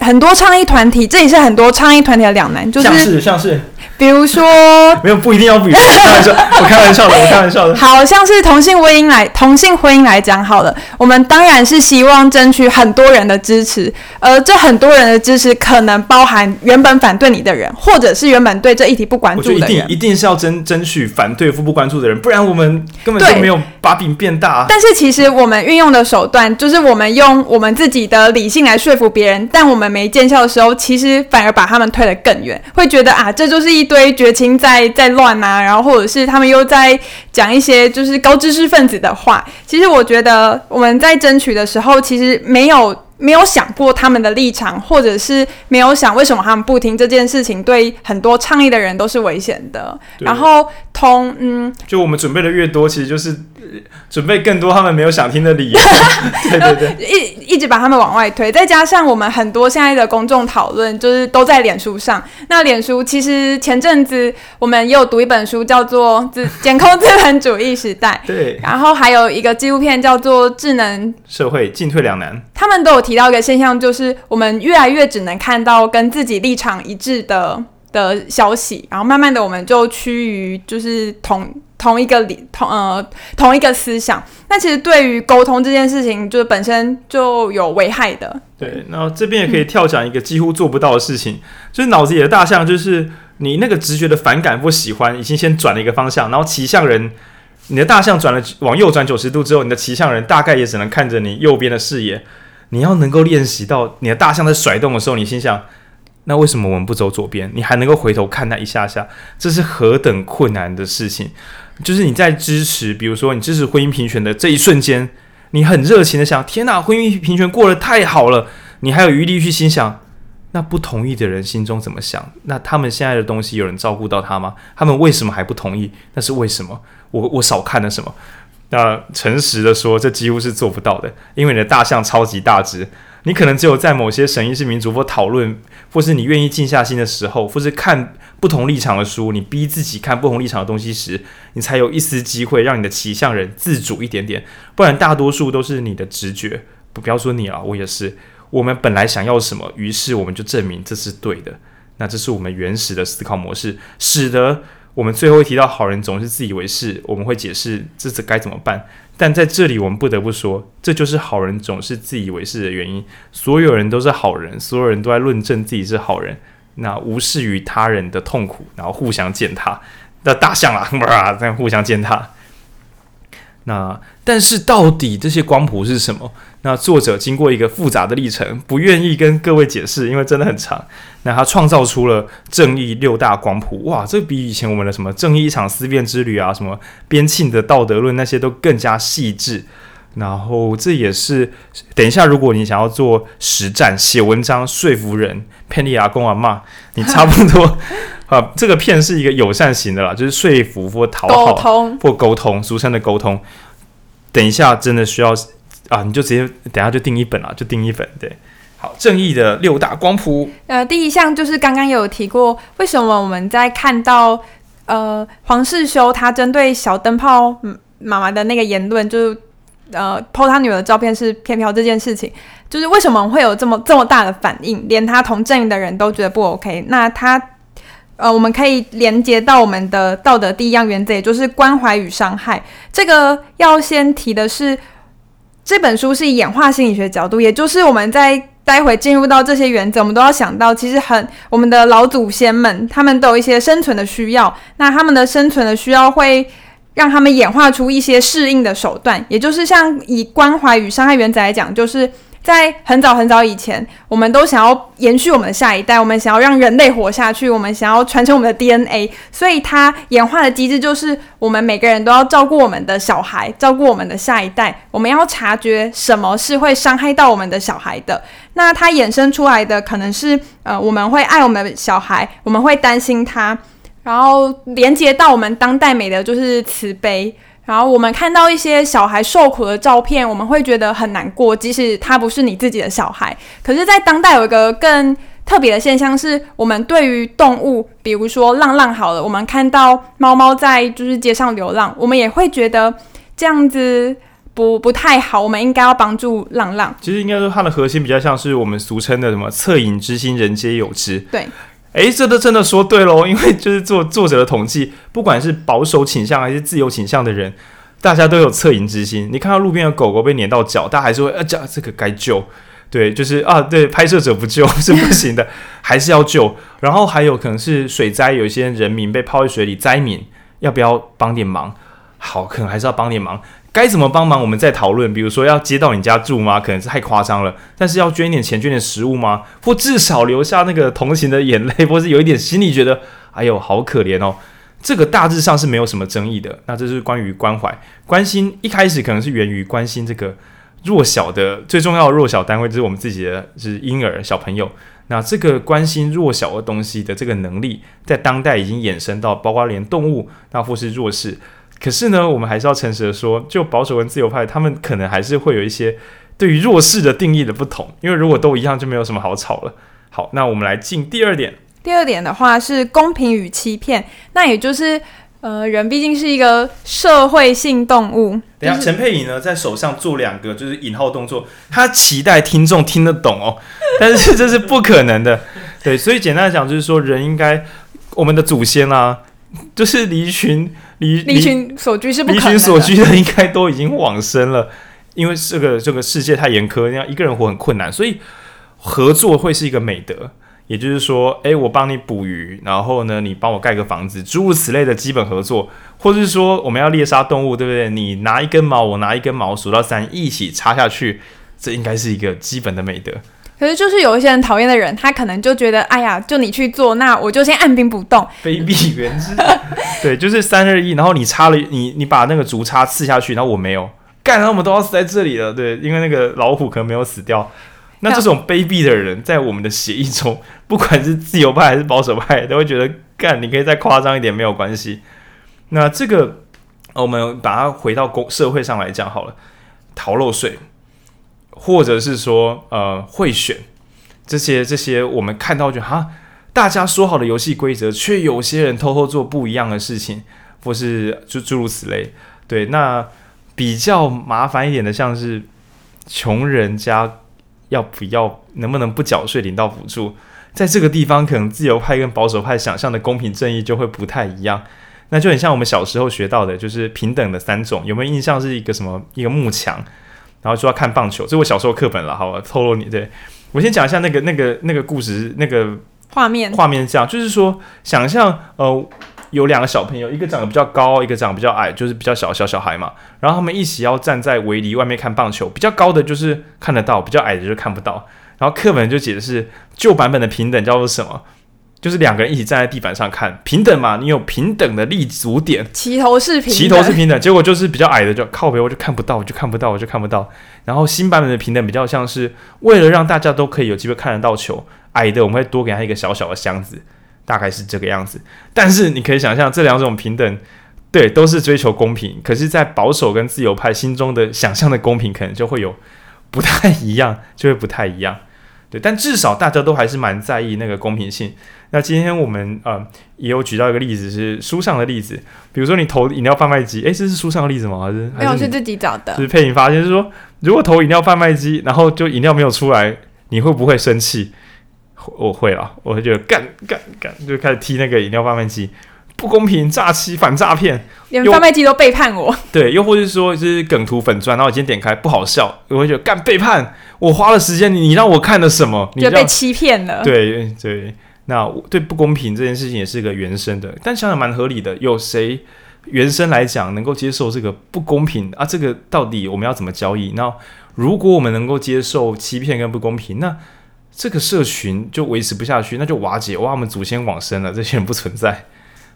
很多倡议团体，这也是很多倡议团体的两难，就是像是像是。比如说，没有不一定要比，开玩笑，我开玩笑的，我开玩笑的。好像是同性婚姻来同性婚姻来讲好了，我们当然是希望争取很多人的支持，而这很多人的支持可能包含原本反对你的人，或者是原本对这议题不关注的人。我觉得一定一定是要争争取反对或不关注的人，不然我们根本就没有把饼变大。但是其实我们运用的手段，就是我们用我们自己的理性来说服别人，但我们没见效的时候，其实反而把他们推得更远，会觉得啊，这就是一。一堆绝情在在乱啊，然后或者是他们又在讲一些就是高知识分子的话。其实我觉得我们在争取的时候，其实没有没有想过他们的立场，或者是没有想为什么他们不听这件事情，对很多倡议的人都是危险的。然后同嗯，就我们准备的越多，其实就是。准备更多他们没有想听的理由，对对对，一一直把他们往外推，再加上我们很多现在的公众讨论，就是都在脸书上。那脸书其实前阵子我们也有读一本书，叫做《自监控资本主义时代》，对，然后还有一个纪录片叫做《智能社会进退两难》，他们都有提到一个现象，就是我们越来越只能看到跟自己立场一致的的消息，然后慢慢的我们就趋于就是同。同一个理同呃同一个思想，那其实对于沟通这件事情，就是本身就有危害的。对，然后这边也可以跳讲一个几乎做不到的事情，就是脑子里的大象，就是你那个直觉的反感或喜欢，已经先转了一个方向，然后骑象人，你的大象转了往右转九十度之后，你的骑象人大概也只能看着你右边的视野。你要能够练习到你的大象在甩动的时候，你心想。那为什么我们不走左边？你还能够回头看那一下下，这是何等困难的事情！就是你在支持，比如说你支持婚姻平权的这一瞬间，你很热情的想：天哪，婚姻平权过得太好了！你还有余力去心想，那不同意的人心中怎么想？那他们现在的东西有人照顾到他吗？他们为什么还不同意？那是为什么？我我少看了什么？那诚实的说，这几乎是做不到的，因为你的大象超级大只。你可能只有在某些审议式民主或讨论，或是你愿意静下心的时候，或是看不同立场的书，你逼自己看不同立场的东西时，你才有一丝机会让你的骑象人自主一点点。不然，大多数都是你的直觉。不，不要说你了，我也是。我们本来想要什么，于是我们就证明这是对的。那这是我们原始的思考模式，使得我们最后会提到好人总是自以为是。我们会解释这次该怎么办。但在这里，我们不得不说，这就是好人总是自以为是的原因。所有人都是好人，所有人都在论证自己是好人，那无视于他人的痛苦，然后互相践踏。那大象啊，这样互相践踏。那但是到底这些光谱是什么？那作者经过一个复杂的历程，不愿意跟各位解释，因为真的很长。那他创造出了正义六大光谱，哇，这比以前我们的什么正义一场思辨之旅啊，什么边沁的道德论那些都更加细致。然后这也是等一下，如果你想要做实战、写文章、说服人、骗你阿公阿妈，你差不多 啊，这个骗是一个友善型的啦，就是说服或讨好沟通或沟通，俗称的沟通。等一下真的需要啊，你就直接等下就订一本啊，就订一本。对，好，正义的六大光谱。呃，第一项就是刚刚有提过，为什么我们在看到呃黄世修他针对小灯泡妈妈的那个言论，就是。呃抛他女儿的照片是骗票这件事情，就是为什么会有这么这么大的反应，连他同阵营的人都觉得不 OK。那他，呃，我们可以连接到我们的道德第一样原则，也就是关怀与伤害。这个要先提的是，这本书是演化心理学角度，也就是我们在待会进入到这些原则，我们都要想到，其实很我们的老祖先们，他们都有一些生存的需要，那他们的生存的需要会。让他们演化出一些适应的手段，也就是像以关怀与伤害原则来讲，就是在很早很早以前，我们都想要延续我们的下一代，我们想要让人类活下去，我们想要传承我们的 DNA，所以它演化的机制就是我们每个人都要照顾我们的小孩，照顾我们的下一代，我们要察觉什么是会伤害到我们的小孩的。那它衍生出来的可能是，呃，我们会爱我们小孩，我们会担心他。然后连接到我们当代美的就是慈悲。然后我们看到一些小孩受苦的照片，我们会觉得很难过，即使他不是你自己的小孩。可是，在当代有一个更特别的现象，是我们对于动物，比如说浪浪好了，我们看到猫猫在就是街上流浪，我们也会觉得这样子不不太好，我们应该要帮助浪浪。其实应该说，它的核心比较像是我们俗称的什么“恻隐之心，人皆有之”。对。诶，这都真的说对喽，因为就是做作者的统计，不管是保守倾向还是自由倾向的人，大家都有恻隐之心。你看到路边的狗狗被碾到脚，大家还是会啊，这这个该救，对，就是啊，对，拍摄者不救 是不行的，还是要救。然后还有可能是水灾，有一些人民被泡在水里，灾民要不要帮点忙？好，可能还是要帮点忙。该怎么帮忙？我们再讨论。比如说要接到你家住吗？可能是太夸张了。但是要捐一点钱、捐点食物吗？或至少留下那个同情的眼泪，或是有一点心里觉得，哎呦，好可怜哦。这个大致上是没有什么争议的。那这是关于关怀、关心。一开始可能是源于关心这个弱小的，最重要的弱小单位就是我们自己的，就是婴儿小朋友。那这个关心弱小的东西的这个能力，在当代已经衍生到包括连动物，那或是弱势。可是呢，我们还是要诚实的说，就保守跟自由派，他们可能还是会有一些对于弱势的定义的不同。因为如果都一样，就没有什么好吵了。好，那我们来进第二点。第二点的话是公平与欺骗，那也就是呃，人毕竟是一个社会性动物。等下，陈佩颖呢，在手上做两个就是引号动作，他期待听众听得懂哦，但是这是不可能的。对，所以简单来讲，就是说人应该，我们的祖先啊。就是离群离离群所居是不离群所居的应该都已经往生了，因为这个这个世界太严苛，那样一个人活很困难，所以合作会是一个美德。也就是说，诶，我帮你捕鱼，然后呢，你帮我盖个房子，诸如此类的基本合作，或者是说我们要猎杀动物，对不对？你拿一根毛，我拿一根毛，数到三一起插下去，这应该是一个基本的美德。可是，就是有一些人讨厌的人，他可能就觉得，哎呀，就你去做，那我就先按兵不动。卑鄙原之，对，就是三二一，然后你插了，你你把那个竹叉刺下去，然后我没有干，然后我们都要死在这里了，对，因为那个老虎可能没有死掉。那这种卑鄙的人，在我们的协议中，不管是自由派还是保守派，都会觉得干，你可以再夸张一点，没有关系。那这个，我们把它回到公社会上来讲好了，逃漏税。或者是说，呃，贿选这些这些，我们看到就哈，大家说好的游戏规则，却有些人偷偷做不一样的事情，或是诸诸如此类。对，那比较麻烦一点的，像是穷人家要不要，能不能不缴税领到补助，在这个地方，可能自由派跟保守派想象的公平正义就会不太一样。那就很像我们小时候学到的，就是平等的三种，有没有印象？是一个什么？一个幕墙。然后说要看棒球，这是我小时候课本了，好吧？透露你，对，我先讲一下那个那个那个故事，那个画面画面这样，就是说，想象呃，有两个小朋友，一个长得比较高，一个长得比较矮，就是比较小小小孩嘛。然后他们一起要站在围篱外面看棒球，比较高的就是看得到，比较矮的就看不到。然后课本就解释旧版本的平等叫做什么？就是两个人一起站在地板上看平等嘛，你有平等的立足点，齐头是平，齐头是平等。结果就是比较矮的就靠边，我就看不到，我就看不到，我就看不到。然后新版本的平等比较像是为了让大家都可以有机会看得到球，矮的我们会多给他一个小小的箱子，大概是这个样子。但是你可以想象这两种平等，对，都是追求公平。可是，在保守跟自由派心中的想象的公平，可能就会有不太一样，就会不太一样。对，但至少大家都还是蛮在意那个公平性。那今天我们呃也有举到一个例子，是书上的例子，比如说你投饮料贩卖机，诶，这是书上的例子吗？还是没有是自己找的？就是佩颖发现，就是说如果投饮料贩卖机，然后就饮料没有出来，你会不会生气？我会啊，我会觉得干干干，就开始踢那个饮料贩卖机，不公平，诈欺，反诈骗，连贩卖机都背叛我。对，又或者是说就是梗图粉钻，然后我今天点开不好笑，我会觉得干背叛。我花了时间，你让我看了什么？你就被欺骗了。对对，那对不公平这件事情也是个原生的，但想想蛮合理的。有谁原生来讲能够接受这个不公平啊？这个到底我们要怎么交易？那如果我们能够接受欺骗跟不公平，那这个社群就维持不下去，那就瓦解。哇，我们祖先往生了，这些人不存在。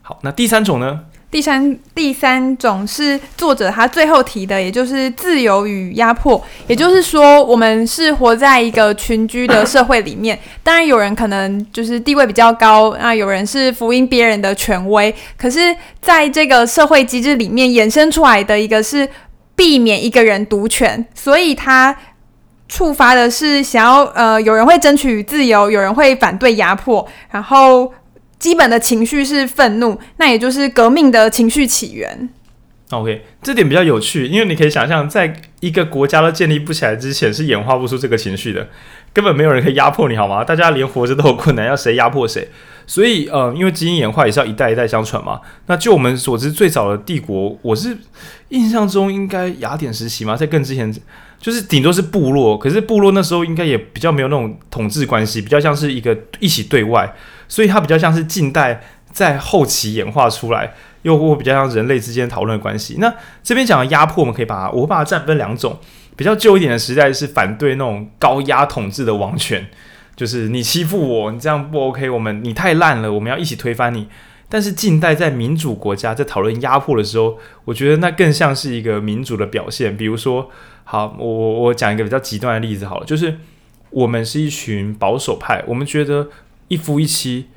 好，那第三种呢？第三第三种是作者他最后提的，也就是自由与压迫。也就是说，我们是活在一个群居的社会里面。当然，有人可能就是地位比较高，那有人是福音别人的权威。可是，在这个社会机制里面衍生出来的一个是避免一个人独权，所以他触发的是想要呃，有人会争取自由，有人会反对压迫，然后。基本的情绪是愤怒，那也就是革命的情绪起源。OK，这点比较有趣，因为你可以想象，在一个国家都建立不起来之前，是演化不出这个情绪的，根本没有人可以压迫你，好吗？大家连活着都有困难，要谁压迫谁？所以，呃，因为基因演化也是要一代一代相传嘛。那就我们所知，最早的帝国，我是印象中应该雅典时期嘛，在更之前，就是顶多是部落，可是部落那时候应该也比较没有那种统治关系，比较像是一个一起对外。所以它比较像是近代在后期演化出来，又或比较像人类之间讨论的关系。那这边讲的压迫，我们可以把它，我会把它占分两种。比较旧一点的时代是反对那种高压统治的王权，就是你欺负我，你这样不 OK，我们你太烂了，我们要一起推翻你。但是近代在民主国家在讨论压迫的时候，我觉得那更像是一个民主的表现。比如说，好，我我讲一个比较极端的例子好了，就是我们是一群保守派，我们觉得。一夫一妻，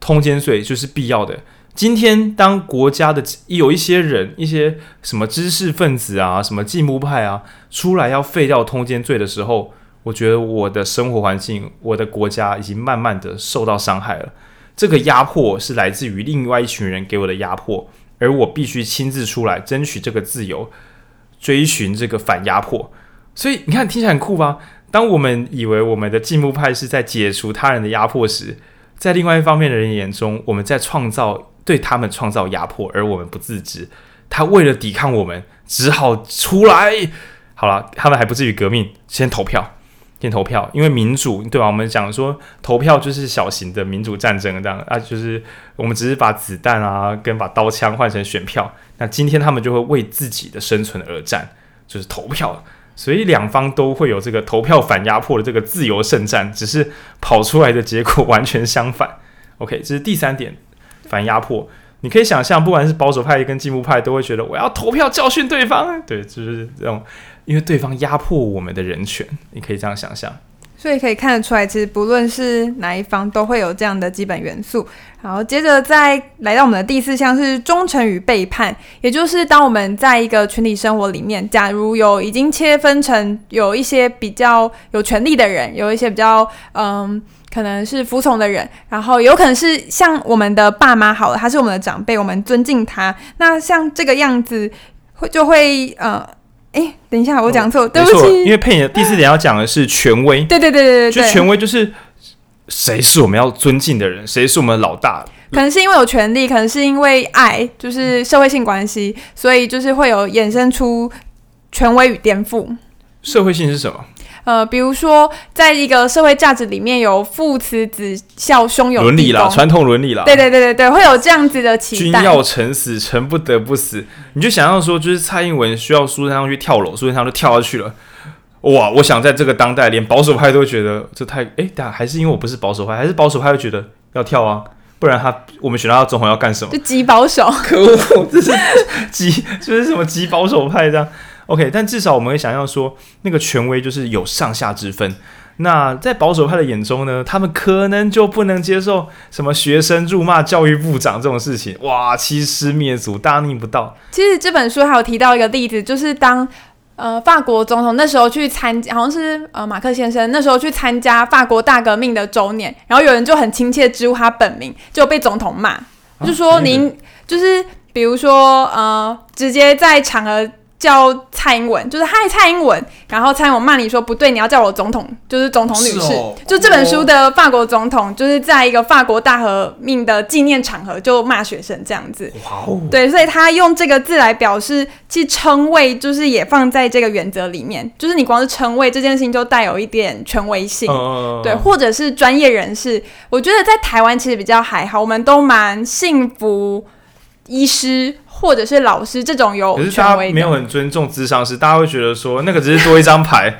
通奸罪就是必要的。今天，当国家的有一些人，一些什么知识分子啊，什么进步派啊，出来要废掉通奸罪的时候，我觉得我的生活环境，我的国家已经慢慢的受到伤害了。这个压迫是来自于另外一群人给我的压迫，而我必须亲自出来争取这个自由，追寻这个反压迫。所以你看，听起来很酷吧？当我们以为我们的进步派是在解除他人的压迫时，在另外一方面的人眼中，我们在创造对他们创造压迫，而我们不自知。他为了抵抗我们，只好出来。好了，他们还不至于革命，先投票，先投票，因为民主对吧？我们讲说投票就是小型的民主战争这样啊，就是我们只是把子弹啊跟把刀枪换成选票。那今天他们就会为自己的生存而战，就是投票。所以两方都会有这个投票反压迫的这个自由圣战，只是跑出来的结果完全相反。OK，这是第三点，反压迫。你可以想象，不管是保守派跟进步派，都会觉得我要投票教训对方。对，就是这种，因为对方压迫我们的人权，你可以这样想象。所以可以看得出来，其实不论是哪一方，都会有这样的基本元素。然后接着再来到我们的第四项是忠诚与背叛，也就是当我们在一个群体生活里面，假如有已经切分成有一些比较有权力的人，有一些比较嗯可能是服从的人，然后有可能是像我们的爸妈好了，他是我们的长辈，我们尊敬他。那像这个样子会就会呃。哎，等一下，我讲错，哦、对不起。因为佩妮第四点要讲的是权威，对对对对对，就权威就是谁是我们要尊敬的人，谁是我们的老大。可能是因为有权利，可能是因为爱，就是社会性关系，所以就是会有衍生出权威与颠覆。社会性是什么？呃，比如说在一个社会价值里面有父慈子孝兄友伦理啦，传统伦理啦，对对对对对，会有这样子的期待。君要臣死，臣不得不死。你就想象说，就是蔡英文需要苏贞昌去跳楼，苏贞昌就跳下去了。哇！我想在这个当代，连保守派都觉得这太哎，但还是因为我不是保守派，还是保守派会觉得要跳啊，不然他我们选到他总统要干什么？就极保守，可恶！这是极就 是什么极保守派这样？OK，但至少我们会想要说，那个权威就是有上下之分。那在保守派的眼中呢，他们可能就不能接受什么学生辱骂教育部长这种事情。哇！欺师灭祖，大逆不道。其实这本书还有提到一个例子，就是当。呃，法国总统那时候去参加，好像是呃马克先生那时候去参加法国大革命的周年，然后有人就很亲切直呼他本名，就被总统骂，啊、就说您就是比如说呃，直接在场合。叫蔡英文，就是嗨蔡英文，然后蔡英文骂你说不对，你要叫我总统，就是总统女士。哦、就这本书的法国总统，就是在一个法国大革命的纪念场合就骂学生这样子。哇哦，对，所以他用这个字来表示，其实称谓就是也放在这个原则里面，就是你光是称谓这件事情就带有一点权威性，嗯、对，或者是专业人士。我觉得在台湾其实比较还好，我们都蛮幸福，医师。或者是老师这种有，可是大家没有很尊重智商师，大家会觉得说那个只是多一张牌。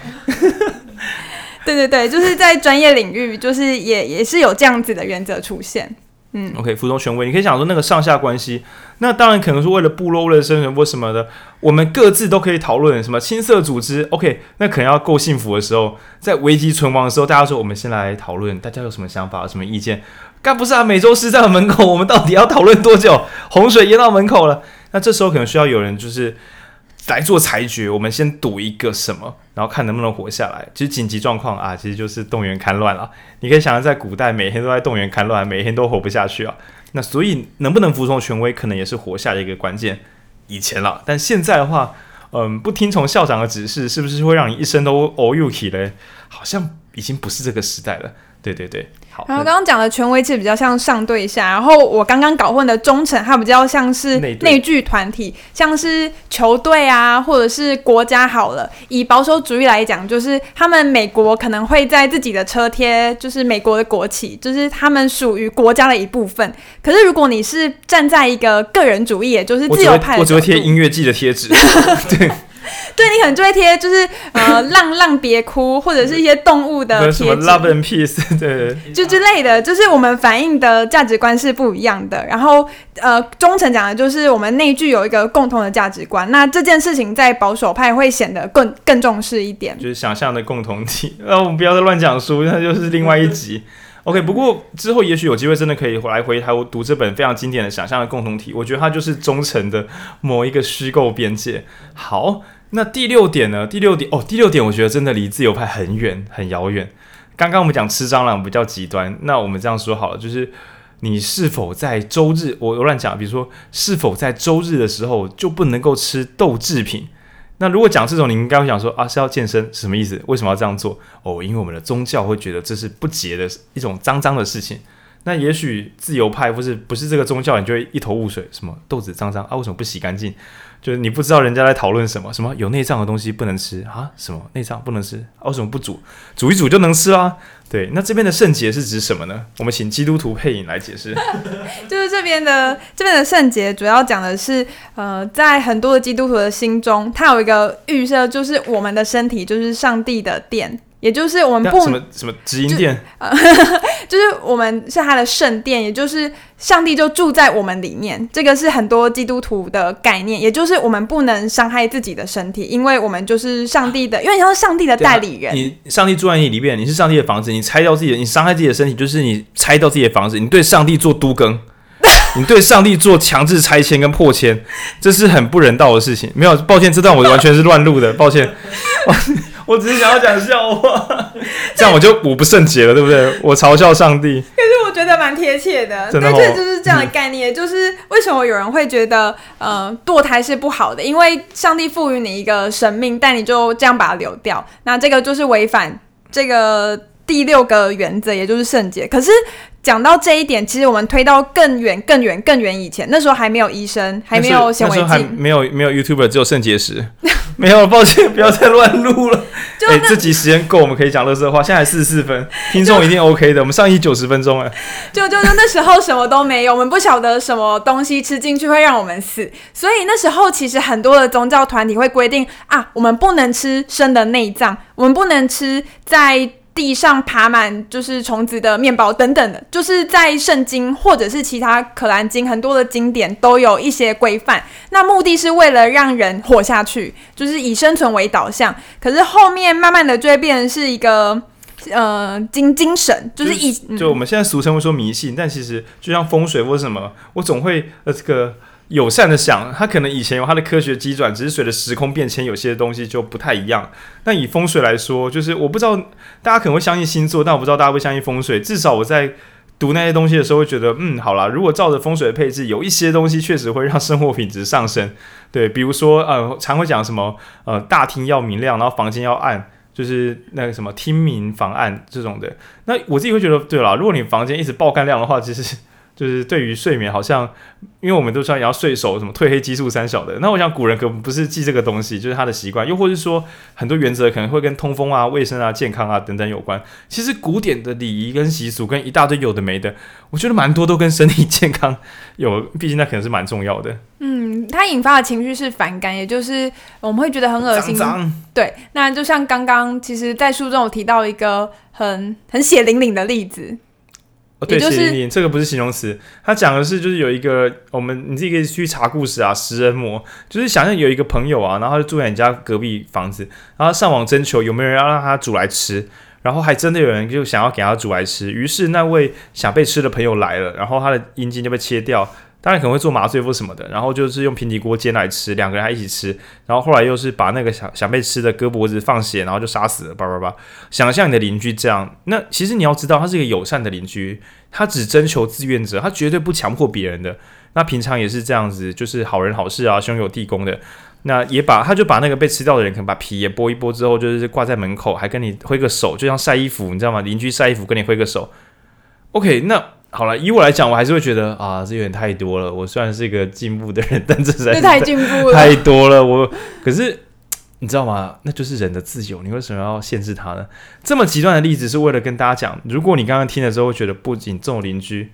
对对对，就是在专业领域，就是也也是有这样子的原则出现。嗯，OK，服从权威，你可以想说那个上下关系，那当然可能是为了部落、为了生存或什么的，我们各自都可以讨论什么青色组织。OK，那可能要够幸福的时候，在危机存亡的时候，大家说我们先来讨论，大家有什么想法、有什么意见？该不是啊？美洲狮在门口，我们到底要讨论多久？洪水淹到门口了，那这时候可能需要有人就是来做裁决。我们先赌一个什么，然后看能不能活下来。其实紧急状况啊，其实就是动员戡乱了。你可以想象，在古代每天都在动员戡乱，每天都活不下去啊。那所以能不能服从权威，可能也是活下的一个关键。以前了，但现在的话，嗯，不听从校长的指示，是不是会让你一生都哦呦起嘞？好像已经不是这个时代了。对对对。好然后刚刚讲的权威其实比较像上对下，然后我刚刚搞混的忠诚，它比较像是内聚团体，像是球队啊，或者是国家。好了，以保守主义来讲，就是他们美国可能会在自己的车贴，就是美国的国旗，就是他们属于国家的一部分。可是如果你是站在一个个人主义，也就是自由派的，我只会贴音乐季的贴纸，对。对，你可能就会贴，就是呃，浪浪别哭，或者是一些动物的贴纸，什么 Love and Peace，对，就之类的，就是我们反映的价值观是不一样的。然后呃，忠诚讲的就是我们内聚有一个共同的价值观，那这件事情在保守派会显得更更重视一点，就是想象的共同体。那我们不要再乱讲书，那就是另外一集。OK，不过之后也许有机会真的可以来回头读这本非常经典的《想象的共同体》，我觉得它就是忠诚的某一个虚构边界。好。那第六点呢？第六点哦，第六点我觉得真的离自由派很远很遥远。刚刚我们讲吃蟑螂比较极端，那我们这样说好了，就是你是否在周日，我乱讲，比如说是否在周日的时候就不能够吃豆制品？那如果讲这种，你应该会想说啊，是要健身是什么意思？为什么要这样做？哦，因为我们的宗教会觉得这是不洁的一种脏脏的事情。那也许自由派或是不是这个宗教，你就会一头雾水，什么豆子脏脏啊？为什么不洗干净？就是你不知道人家在讨论什么，什么有内脏的东西不能吃啊？什么内脏不能吃？啊，为什么不煮？煮一煮就能吃啦？对，那这边的圣洁是指什么呢？我们请基督徒配影来解释。就是这边的这边的圣洁，主要讲的是，呃，在很多的基督徒的心中，他有一个预设，就是我们的身体就是上帝的殿。也就是我们不什么什么直营店，呃，就是我们是他的圣殿，也就是上帝就住在我们里面。这个是很多基督徒的概念，也就是我们不能伤害自己的身体，因为我们就是上帝的，因为你是上帝的代理人。你上帝住在你里面，你是上帝的房子，你拆掉自己的，你伤害自己的身体，就是你拆掉自己的房子，你对上帝做都更，你对上帝做强制拆迁跟破迁，这是很不人道的事情。没有，抱歉，这段我完全是乱录的，抱歉。我只是想要讲笑话，这样我就我不圣洁了，对不对？我嘲笑上帝。可是我觉得蛮贴切的，的哦、对，就是这样的概念。嗯、就是为什么有人会觉得，呃，堕胎是不好的？因为上帝赋予你一个生命，但你就这样把它流掉，那这个就是违反这个第六个原则，也就是圣洁。可是讲到这一点，其实我们推到更远、更远、更远以前，那时候还没有医生，还没有显微镜，没有没有 YouTuber，只有肾结石。没有，抱歉，不要再乱录了。哎、欸，这集时间够，我们可以讲乐色话。现在还四十四分，听众一定 OK 的。我们上一集九十分钟哎。就就那时候什么都没有，我们不晓得什么东西吃进去会让我们死，所以那时候其实很多的宗教团体会规定啊，我们不能吃生的内脏，我们不能吃在。地上爬满就是虫子的面包等等的，就是在圣经或者是其他可兰经很多的经典都有一些规范。那目的是为了让人活下去，就是以生存为导向。可是后面慢慢的就会变成是一个呃精精神，就是以就，我们现在俗称会说迷信，但其实就像风水或什么，我总会呃这个。友善的想，它可能以前有它的科学机转，只是随着时空变迁，有些东西就不太一样。那以风水来说，就是我不知道大家可能会相信星座，但我不知道大家会相信风水。至少我在读那些东西的时候，会觉得，嗯，好啦，如果照着风水的配置，有一些东西确实会让生活品质上升。对，比如说，呃，常会讲什么，呃，大厅要明亮，然后房间要暗，就是那个什么厅明房暗这种的。那我自己会觉得，对啦，如果你房间一直爆干亮的话，其实。就是对于睡眠，好像因为我们都知道也要睡熟，什么褪黑激素三小的。那我想古人可能不是记这个东西，就是他的习惯，又或者说很多原则可能会跟通风啊、卫生啊、健康啊等等有关。其实古典的礼仪跟习俗跟一大堆有的没的，我觉得蛮多都跟身体健康有，毕竟那可能是蛮重要的。嗯，它引发的情绪是反感，也就是我们会觉得很恶心。脏脏对，那就像刚刚其实，在书中有提到一个很很血淋淋的例子。哦，对，就是、血淋淋这个不是形容词，他讲的是就是有一个我们你自己可以去查故事啊，食人魔就是想象有一个朋友啊，然后他就住在你家隔壁房子，然后上网征求有没有人要让他煮来吃，然后还真的有人就想要给他煮来吃，于是那位想被吃的朋友来了，然后他的阴茎就被切掉。当然可能会做麻醉或什么的，然后就是用平底锅煎来吃，两个人还一起吃，然后后来又是把那个想想被吃的割脖子放血，然后就杀死了，叭叭叭。想象你的邻居这样，那其实你要知道，他是一个友善的邻居，他只征求志愿者，他绝对不强迫别人的。那平常也是这样子，就是好人好事啊，兄友弟恭的。那也把他就把那个被吃掉的人，可能把皮也剥一剥之后，就是挂在门口，还跟你挥个手，就像晒衣服，你知道吗？邻居晒衣服跟你挥个手。OK，那。好了，以我来讲，我还是会觉得啊，这有点太多了。我虽然是一个进步的人，但这实在是太进步了，太多了。我可是你知道吗？那就是人的自由，你为什么要限制他呢？这么极端的例子是为了跟大家讲，如果你刚刚听了之后觉得不仅这种邻居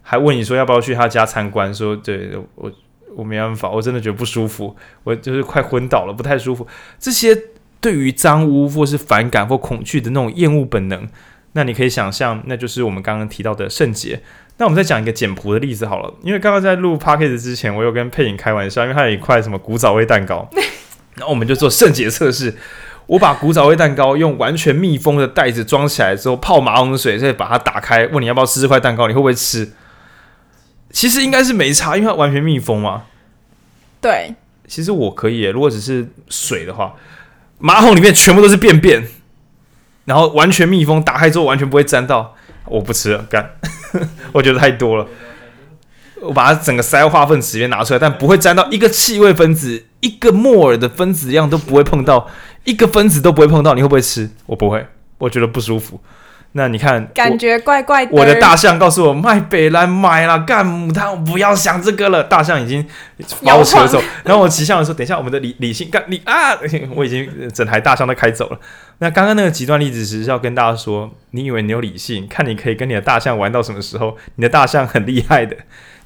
还问你说要不要去他家参观，说对我我没办法，我真的觉得不舒服，我就是快昏倒了，不太舒服。这些对于脏污或是反感或恐惧的那种厌恶本能。那你可以想象，那就是我们刚刚提到的圣洁。那我们再讲一个简朴的例子好了，因为刚刚在录 podcast 之前，我有跟佩影开玩笑，因为他有一块什么古早味蛋糕，然后我们就做圣洁测试。我把古早味蛋糕用完全密封的袋子装起来之后，泡马桶水，再把它打开，问你要不要吃这块蛋糕，你会不会吃？其实应该是没差，因为它完全密封嘛。对，其实我可以，如果只是水的话，马桶里面全部都是便便。然后完全密封，打开之后完全不会沾到，我不吃了，干，我觉得太多了。我把它整个塞化粪池里面拿出来，但不会沾到一个气味分子，一个木耳的分子一样都不会碰到，一个分子都不会碰到。你会不会吃？我不会，我觉得不舒服。那你看，感觉怪怪的。我的大象告诉我卖北兰买了，干母汤，我不要想这个了。大象已经把我扯走，然后我骑象的时候，等一下我们的理理性干理啊，我已经整台大象都开走了。那刚刚那个极端例子，只是要跟大家说，你以为你有理性，看你可以跟你的大象玩到什么时候？你的大象很厉害的，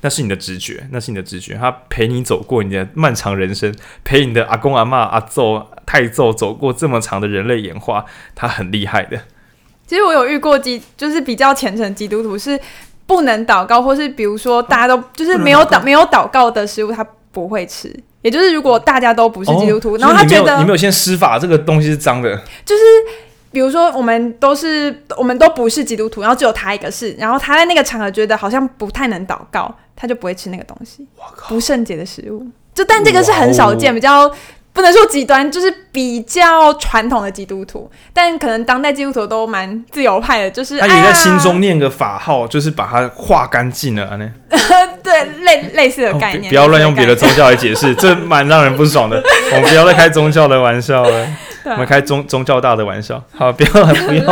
那是你的直觉，那是你的直觉，它陪你走过你的漫长人生，陪你的阿公阿嬷阿祖太祖走过这么长的人类演化，它很厉害的。其实我有遇过基，就是比较虔诚基督徒是不能祷告，或是比如说大家都就是没有祷没有祷告的食物，他不会吃。也就是如果大家都不是基督徒，哦、然后他觉得你没有先施法，这个东西是脏的。就是比如说我们都是我们都不是基督徒，然后只有他一个是，然后他在那个场合觉得好像不太能祷告，他就不会吃那个东西。不圣洁的食物，就但这个是很少见，哦、比较。不能说极端，就是比较传统的基督徒，但可能当代基督徒都蛮自由派的，就是他也在心中念个法号，啊、就是把它化干净了呢。对，类类似的概念，哦、不要乱用别的宗教来解释，这蛮让人不爽的。我们不要再开宗教的玩笑了，对我们开宗宗教大的玩笑。好，不要 不要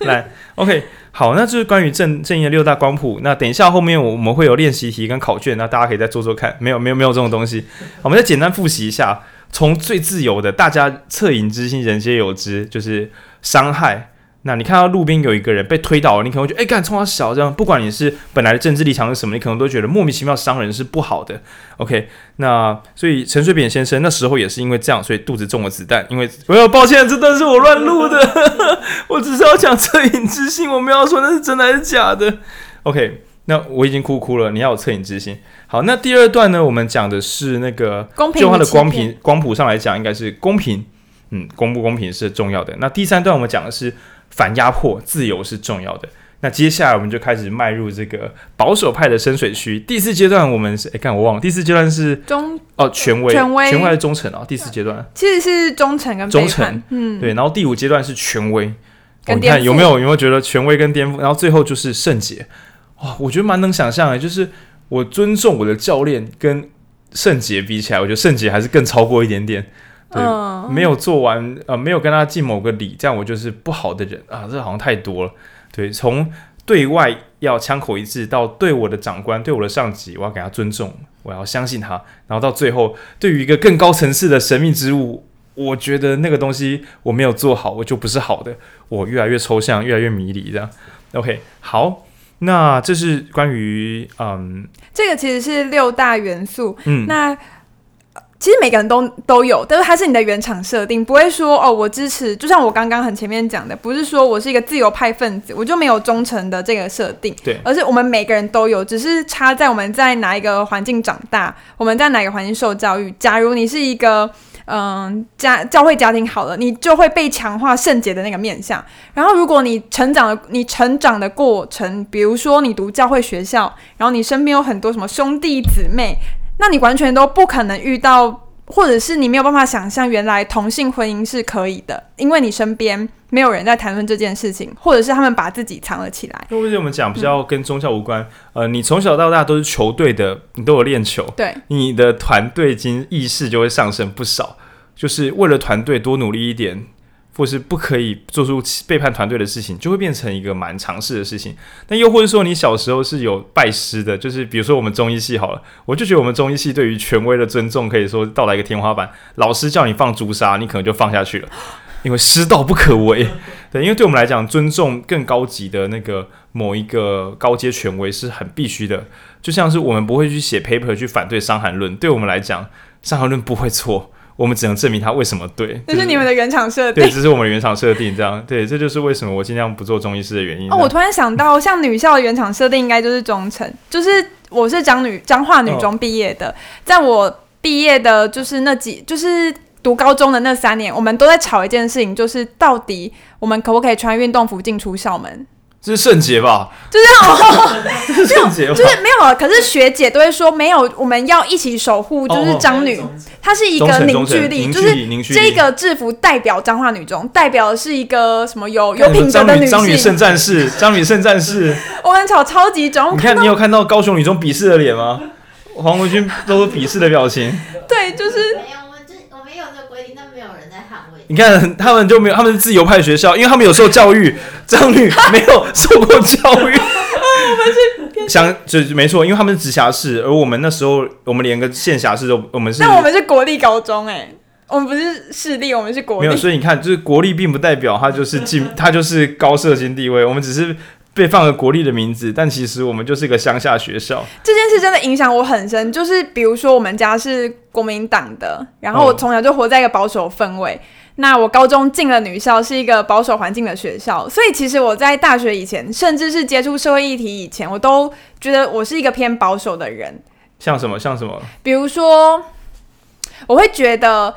来。OK，好，那就是关于正正义的六大光谱。那等一下后面我们会有练习题跟考卷，那大家可以再做做看。没有没有没有这种东西，我们再简单复习一下。从最自由的，大家恻隐之心，人皆有之，就是伤害。那你看到路边有一个人被推倒了，你可能会觉得，哎、欸，干冲他小这样。不管你是本来的政治立场是什么，你可能都觉得莫名其妙伤人是不好的。OK，那所以陈水扁先生那时候也是因为这样，所以肚子中了子弹。因为我要抱歉，这段是我乱录的，我只是要讲恻隐之心，我没有说那是真的还是假的。OK，那我已经哭哭了，你要有恻隐之心。好，那第二段呢，我们讲的是那个公平，就它的光频光谱上来讲，应该是公平。嗯，公不公平是重要的。那第三段我们讲的是。反压迫，自由是重要的。那接下来我们就开始迈入这个保守派的深水区。第四阶段我们是，哎，看我忘了，第四阶段是忠哦，权威，权威，权威还是忠诚哦？第四阶段其实是忠诚跟忠诚，嗯，对。然后第五阶段是权威，哦，你看有没有有没有觉得权威跟颠覆？然后最后就是圣洁。哇，我觉得蛮能想象的，就是我尊重我的教练跟圣洁比起来，我觉得圣洁还是更超过一点点。对，嗯、没有做完，呃，没有跟他敬某个礼，这样我就是不好的人啊，这好像太多了。对，从对外要枪口一致，到对我的长官、对我的上级，我要给他尊重，我要相信他，然后到最后，对于一个更高层次的神秘之物，我觉得那个东西我没有做好，我就不是好的，我越来越抽象，越来越迷离，这样。OK，好，那这是关于，嗯，这个其实是六大元素，嗯，那。其实每个人都都有，但是它是你的原厂设定，不会说哦，我支持。就像我刚刚很前面讲的，不是说我是一个自由派分子，我就没有忠诚的这个设定。对，而是我们每个人都有，只是差在我们在哪一个环境长大，我们在哪个环境受教育。假如你是一个嗯家教会家庭好了，你就会被强化圣洁的那个面相。然后如果你成长的你成长的过程，比如说你读教会学校，然后你身边有很多什么兄弟姊妹。那你完全都不可能遇到，或者是你没有办法想象，原来同性婚姻是可以的，因为你身边没有人在谈论这件事情，或者是他们把自己藏了起来。那为什么我们讲比较跟宗教无关？嗯、呃，你从小到大都是球队的，你都有练球，对，你的团队经意识就会上升不少，就是为了团队多努力一点。或是不可以做出背叛团队的事情，就会变成一个蛮尝试的事情。但又或者说，你小时候是有拜师的，就是比如说我们中医系好了，我就觉得我们中医系对于权威的尊重可以说到达一个天花板。老师叫你放朱砂，你可能就放下去了，因为师道不可违。对，因为对我们来讲，尊重更高级的那个某一个高阶权威是很必须的。就像是我们不会去写 paper 去反对《伤寒论》，对我们来讲，《伤寒论》不会错。我们只能证明他为什么对，这是你们的原厂设定。对，这是我们的原厂设定，这样对，这就是为什么我尽量不做中医师的原因。哦，我突然想到，像女校的原厂设定应该就是忠诚，就是我是彰女彰化女中毕业的，哦、在我毕业的就是那几，就是读高中的那三年，我们都在吵一件事情，就是到底我们可不可以穿运动服进出校门。这是圣洁吧？就是哦，是圣洁，就是没有。可是学姐都会说没有，我们要一起守护，就是张女，她是一个凝聚力，就是这个制服代表彰化女中，代表的是一个什么有有品德的女性。张女圣战士，张女圣战士。我们吵超级中。你看，你有看到高雄女中鄙视的脸吗？黄文军都是鄙视的表情。对，就是。你看他们就没有，他们是自由派学校，因为他们有受教育。张女没有受过教育，我们是想就没错，因为他们是直辖市，而我们那时候我们连个县辖市都我们是。那我们是国立高中哎，我们不是市立，我们是国立。没有，所以你看，就是国立并不代表它就是进，它就是高社经地位。我们只是被放了国立的名字，但其实我们就是一个乡下学校。这件事真的影响我很深，就是比如说我们家是国民党的，然后我从小就活在一个保守氛围。那我高中进了女校，是一个保守环境的学校，所以其实我在大学以前，甚至是接触社会议题以前，我都觉得我是一个偏保守的人。像什么？像什么？比如说，我会觉得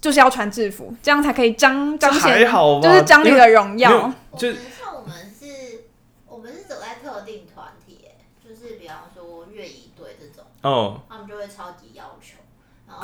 就是要穿制服，这样才可以彰彰显，就是彰女的荣耀。就像我们是，我们是走在特定团体，就是比方说乐仪队这种，哦，他们就会超级。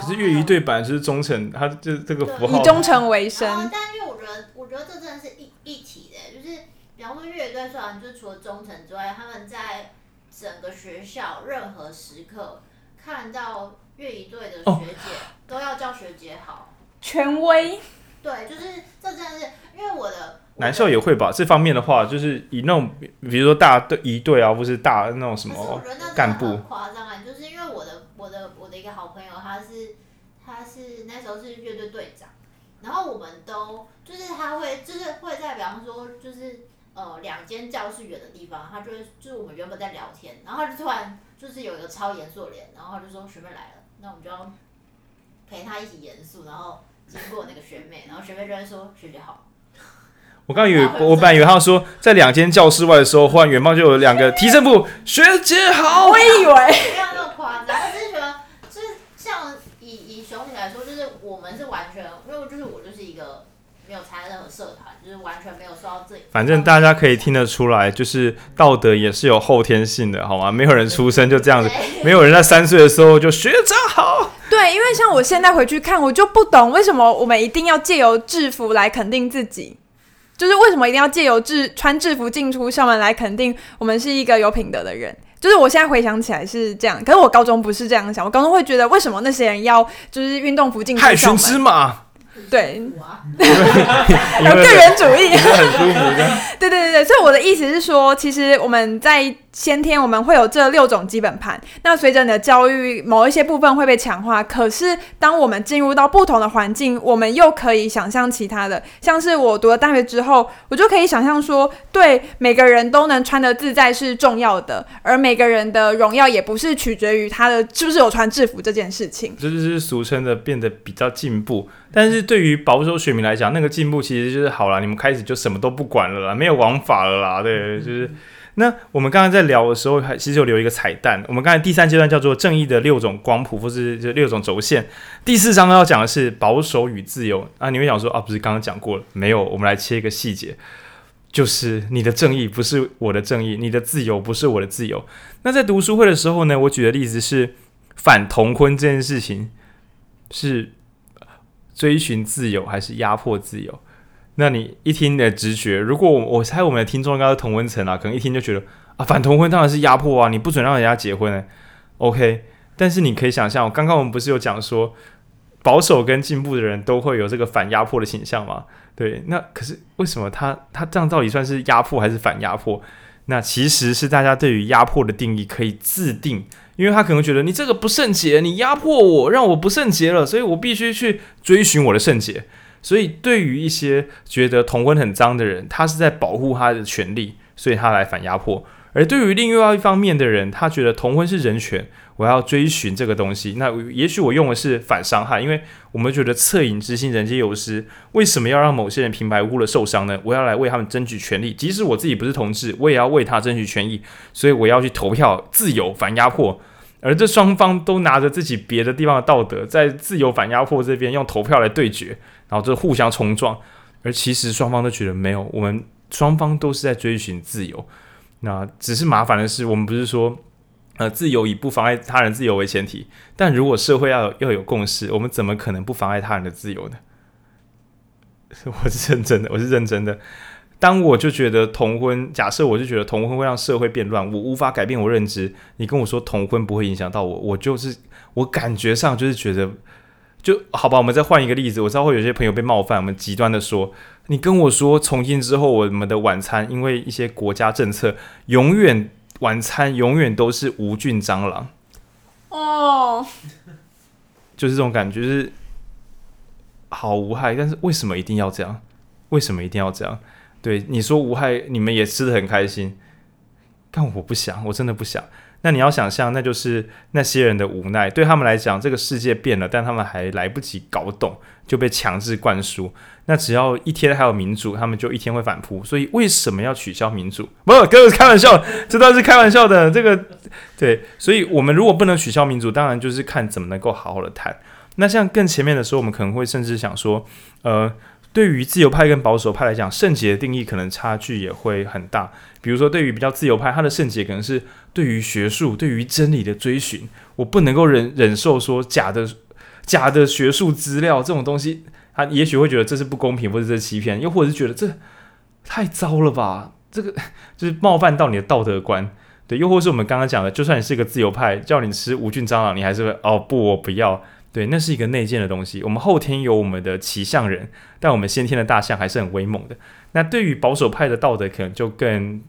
可是粤语队本来就是忠诚，他就这个符号以忠诚为生。但因为我觉得，我觉得这真的是一一体的，就是比方说粤语队虽然就是除了忠诚之外，他们在整个学校任何时刻看到粤语队的学姐、哦、都要叫学姐好，权威。对，就是这真的是因为我的男校也会吧，这方面的话，就是以那种比如说大队一队啊，或是大那种什么干部。夸张啊，就是因为我的我的我的一个好朋友，他是他是那时候是乐队队长，然后我们都就是他会就是会在比方说就是呃两间教室远的地方，他就会就是我们原本在聊天，然后他就突然就是有一个超严肃的脸，然后他就说学妹来了，那我们就要陪他一起严肃，然后经过那个学妹，然后学妹就会说学姐好。我刚以为我本来以为他说在两间教室外的时候，忽然远方就有两个提声部学姐好，我以为没有那么夸张，我只是觉得就是像以以熊女来说，就是我们是完全，因为就是我就是一个没有参加任何社团，就是完全没有受到这。反正大家可以听得出来，就是道德也是有后天性的，好吗？没有人出生就这样子，没有人在三岁的时候就学长好。对，因为像我现在回去看，我就不懂为什么我们一定要借由制服来肯定自己。就是为什么一定要借由制穿制服进出校门来肯定我们是一个有品德的人？就是我现在回想起来是这样，可是我高中不是这样想，我高中会觉得为什么那些人要就是运动服进出校门？害群之马。对，有 个人主义，很舒服。对对对对，所以我的意思是说，其实我们在先天我们会有这六种基本盘，那随着你的教育，某一些部分会被强化。可是当我们进入到不同的环境，我们又可以想象其他的，像是我读了大学之后，我就可以想象说，对每个人都能穿得自在是重要的，而每个人的荣耀也不是取决于他的是不是有穿制服这件事情。这就是俗称的变得比较进步。但是对于保守选民来讲，那个进步其实就是好了，你们开始就什么都不管了啦，没有王法了啦，对，就是。那我们刚刚在聊的时候，还其实有留一个彩蛋。我们刚才第三阶段叫做正义的六种光谱，或是这六种轴线。第四章要讲的是保守与自由啊。你会想说啊，不是刚刚讲过了？没有，我们来切一个细节，就是你的正义不是我的正义，你的自由不是我的自由。那在读书会的时候呢，我举的例子是反同婚这件事情是。追寻自由还是压迫自由？那你一听你的直觉，如果我猜我们的听众应该是同温层啊，可能一听就觉得啊，反同婚当然是压迫啊，你不准让人家结婚呢。OK，但是你可以想象，刚刚我们不是有讲说，保守跟进步的人都会有这个反压迫的倾向吗？对，那可是为什么他他这样到底算是压迫还是反压迫？那其实是大家对于压迫的定义可以自定。因为他可能觉得你这个不圣洁，你压迫我，让我不圣洁了，所以我必须去追寻我的圣洁。所以对于一些觉得同婚很脏的人，他是在保护他的权利，所以他来反压迫。而对于另外一方面的人，他觉得同婚是人权，我要追寻这个东西。那也许我用的是反伤害，因为我们觉得恻隐之心，人皆有失。为什么要让某些人平白无故的受伤呢？我要来为他们争取权利，即使我自己不是同志，我也要为他争取权益。所以我要去投票，自由反压迫。而这双方都拿着自己别的地方的道德，在自由反压迫这边用投票来对决，然后就互相冲撞。而其实双方都觉得没有，我们双方都是在追寻自由。那只是麻烦的是，我们不是说，呃，自由以不妨碍他人自由为前提。但如果社会要要有共识，我们怎么可能不妨碍他人的自由呢？我是认真的，我是认真的。当我就觉得同婚，假设我就觉得同婚会让社会变乱，我无法改变我认知。你跟我说同婚不会影响到我，我就是我感觉上就是觉得，就好吧。我们再换一个例子，我知道会有些朋友被冒犯，我们极端的说。你跟我说，从今之后我们的晚餐，因为一些国家政策，永远晚餐永远都是无菌蟑螂。哦，就是这种感觉，就是好无害。但是为什么一定要这样？为什么一定要这样？对你说无害，你们也吃的很开心，但我不想，我真的不想。那你要想象，那就是那些人的无奈。对他们来讲，这个世界变了，但他们还来不及搞懂，就被强制灌输。那只要一天还有民主，他们就一天会反扑。所以为什么要取消民主？不，哥，开玩笑，这段是开玩笑的。这个对，所以我们如果不能取消民主，当然就是看怎么能够好好的谈。那像更前面的时候，我们可能会甚至想说，呃。对于自由派跟保守派来讲，圣洁的定义可能差距也会很大。比如说，对于比较自由派，他的圣洁可能是对于学术、对于真理的追寻。我不能够忍忍受说假的、假的学术资料这种东西，他也许会觉得这是不公平，或者这是欺骗，又或者是觉得这太糟了吧？这个 就是冒犯到你的道德观。对，又或是我们刚刚讲的，就算你是一个自由派，叫你吃无菌蟑螂，你还是会哦不，我不要。对，那是一个内建的东西。我们后天有我们的骑象人，但我们先天的大象还是很威猛的。那对于保守派的道德，可能就更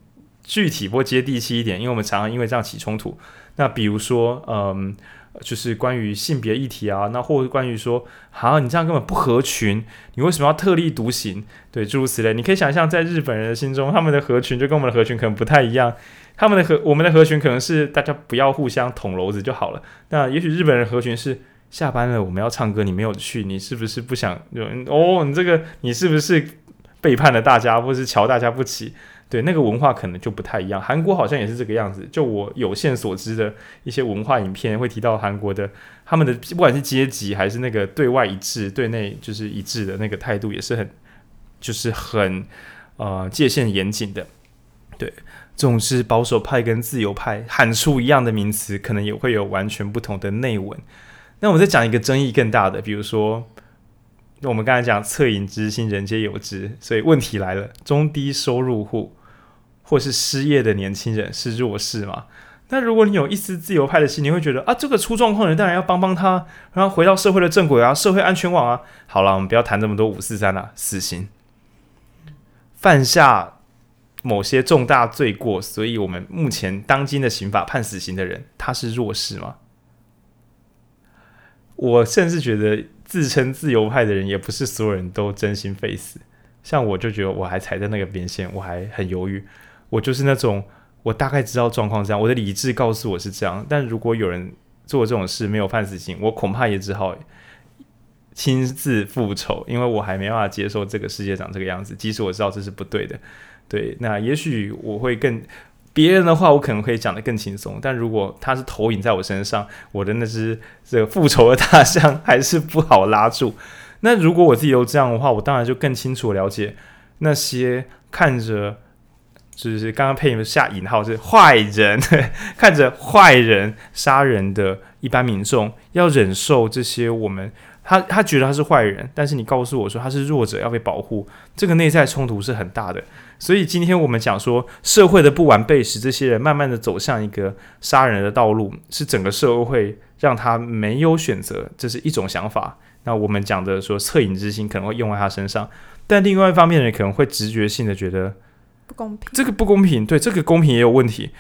具体或接地气一点，因为我们常常因为这样起冲突。那比如说，嗯，就是关于性别议题啊，那或者关于说，好，你这样根本不合群，你为什么要特立独行？对，诸如此类。你可以想象，在日本人的心中，他们的合群就跟我们的合群可能不太一样。他们的合，我们的合群可能是大家不要互相捅娄子就好了。那也许日本人合群是下班了，我们要唱歌，你没有去，你是不是不想？就哦，你这个你是不是背叛了大家，或是瞧大家不起？对，那个文化可能就不太一样。韩国好像也是这个样子。就我有限所知的一些文化影片，会提到韩国的他们的不管是阶级还是那个对外一致、对内就是一致的那个态度，也是很就是很呃界限严谨的。对，总之保守派跟自由派喊出一样的名词，可能也会有完全不同的内文。那我们再讲一个争议更大的，比如说。那我们刚才讲恻隐之心，人皆有之，所以问题来了：中低收入户或是失业的年轻人是弱势吗？那如果你有一丝自由派的心，你会觉得啊，这个出状况的人当然要帮帮他，然后回到社会的正轨啊，社会安全网啊。好了，我们不要谈这么多五四三了，死刑，犯下某些重大罪过，所以我们目前当今的刑法判死刑的人，他是弱势吗？我甚至觉得。自称自由派的人，也不是所有人都真心 face。像我就觉得我还踩在那个边线，我还很犹豫。我就是那种，我大概知道状况这样，我的理智告诉我是这样。但如果有人做这种事没有判死刑，我恐怕也只好亲自复仇，因为我还没办法接受这个世界长这个样子。即使我知道这是不对的，对，那也许我会更。别人的话，我可能可以讲得更轻松，但如果他是投影在我身上，我的那只这个复仇的大象 还是不好拉住。那如果我自己都这样的话，我当然就更清楚了解那些看着就是刚刚配你们下引号是坏人，看着坏人杀人的一般民众，要忍受这些我们。他他觉得他是坏人，但是你告诉我说他是弱者要被保护，这个内在冲突是很大的。所以今天我们讲说社会的不完备使这些人慢慢的走向一个杀人的道路，是整个社会让他没有选择，这是一种想法。那我们讲的说恻隐之心可能会用在他身上，但另外一方面人，可能会直觉性的觉得不公平，这个不公平，对这个公平也有问题。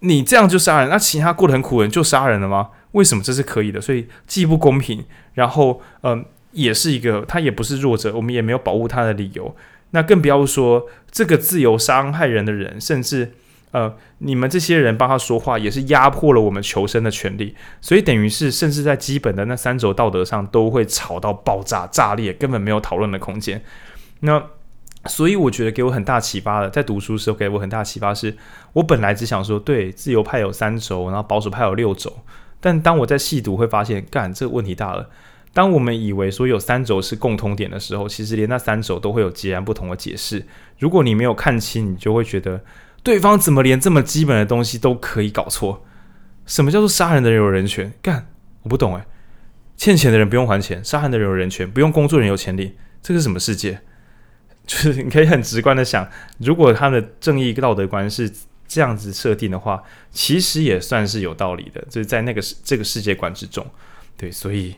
你这样就杀人，那其他过得很苦人就杀人了吗？为什么这是可以的？所以既不公平，然后嗯、也是一个他也不是弱者，我们也没有保护他的理由。那更不要说这个自由伤害人的人，甚至呃，你们这些人帮他说话，也是压迫了我们求生的权利。所以等于是，甚至在基本的那三轴道德上，都会吵到爆炸、炸裂，根本没有讨论的空间。那所以我觉得给我很大启发的，在读书时候给我很大启发是，我本来只想说，对，自由派有三轴，然后保守派有六轴。但当我在细读，会发现，干，这个问题大了。当我们以为说有三轴是共通点的时候，其实连那三轴都会有截然不同的解释。如果你没有看清，你就会觉得对方怎么连这么基本的东西都可以搞错？什么叫做杀人的人有人权？干，我不懂诶。欠钱的人不用还钱，杀人的人有人权，不用工作人有权利，这个是什么世界？就是你可以很直观的想，如果他的正义道德观是。这样子设定的话，其实也算是有道理的，就是在那个这个世界观之中，对，所以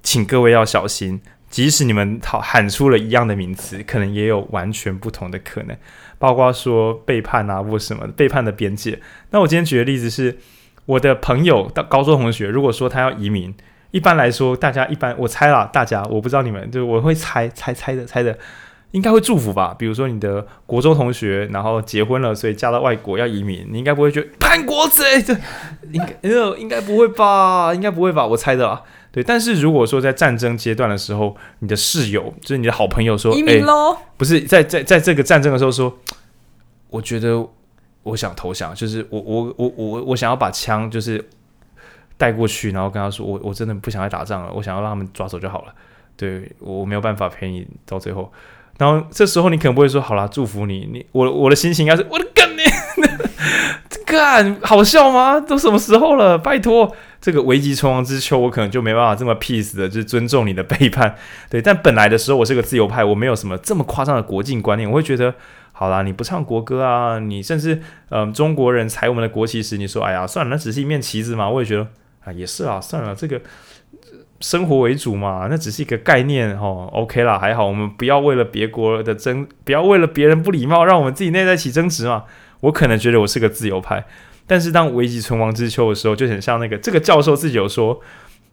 请各位要小心，即使你们喊出了一样的名词，可能也有完全不同的可能，包括说背叛啊或什么背叛的边界。那我今天举的例子是，我的朋友到高中同学，如果说他要移民，一般来说，大家一般我猜啦，大家我不知道你们，就我会猜猜猜的猜的。应该会祝福吧，比如说你的国中同学，然后结婚了，所以嫁到外国要移民，你应该不会觉得叛国贼，这应该呃应该不会吧，应该不会吧，我猜的啊，对。但是如果说在战争阶段的时候，你的室友就是你的好朋友说移民喽，不是在在在这个战争的时候说，我觉得我想投降，就是我我我我我想要把枪就是带过去，然后跟他说我我真的不想再打仗了，我想要让他们抓走就好了，对，我没有办法陪你到最后。然后这时候你可能不会说好啦，祝福你，你我我的心情应该是我的干你，这个好笑吗？都什么时候了？拜托，这个危急存亡之秋，我可能就没办法这么 peace 的，就是尊重你的背叛。对，但本来的时候我是个自由派，我没有什么这么夸张的国境观念，我会觉得好啦，你不唱国歌啊，你甚至嗯、中国人踩我们的国旗时，你说哎呀算了，那只是一面旗子嘛，我也觉得啊也是啊，算了这个。生活为主嘛，那只是一个概念哦。OK 啦，还好，我们不要为了别国的争，不要为了别人不礼貌，让我们自己内在起争执嘛。我可能觉得我是个自由派，但是当危急存亡之秋的时候，就很像那个这个教授自己有说，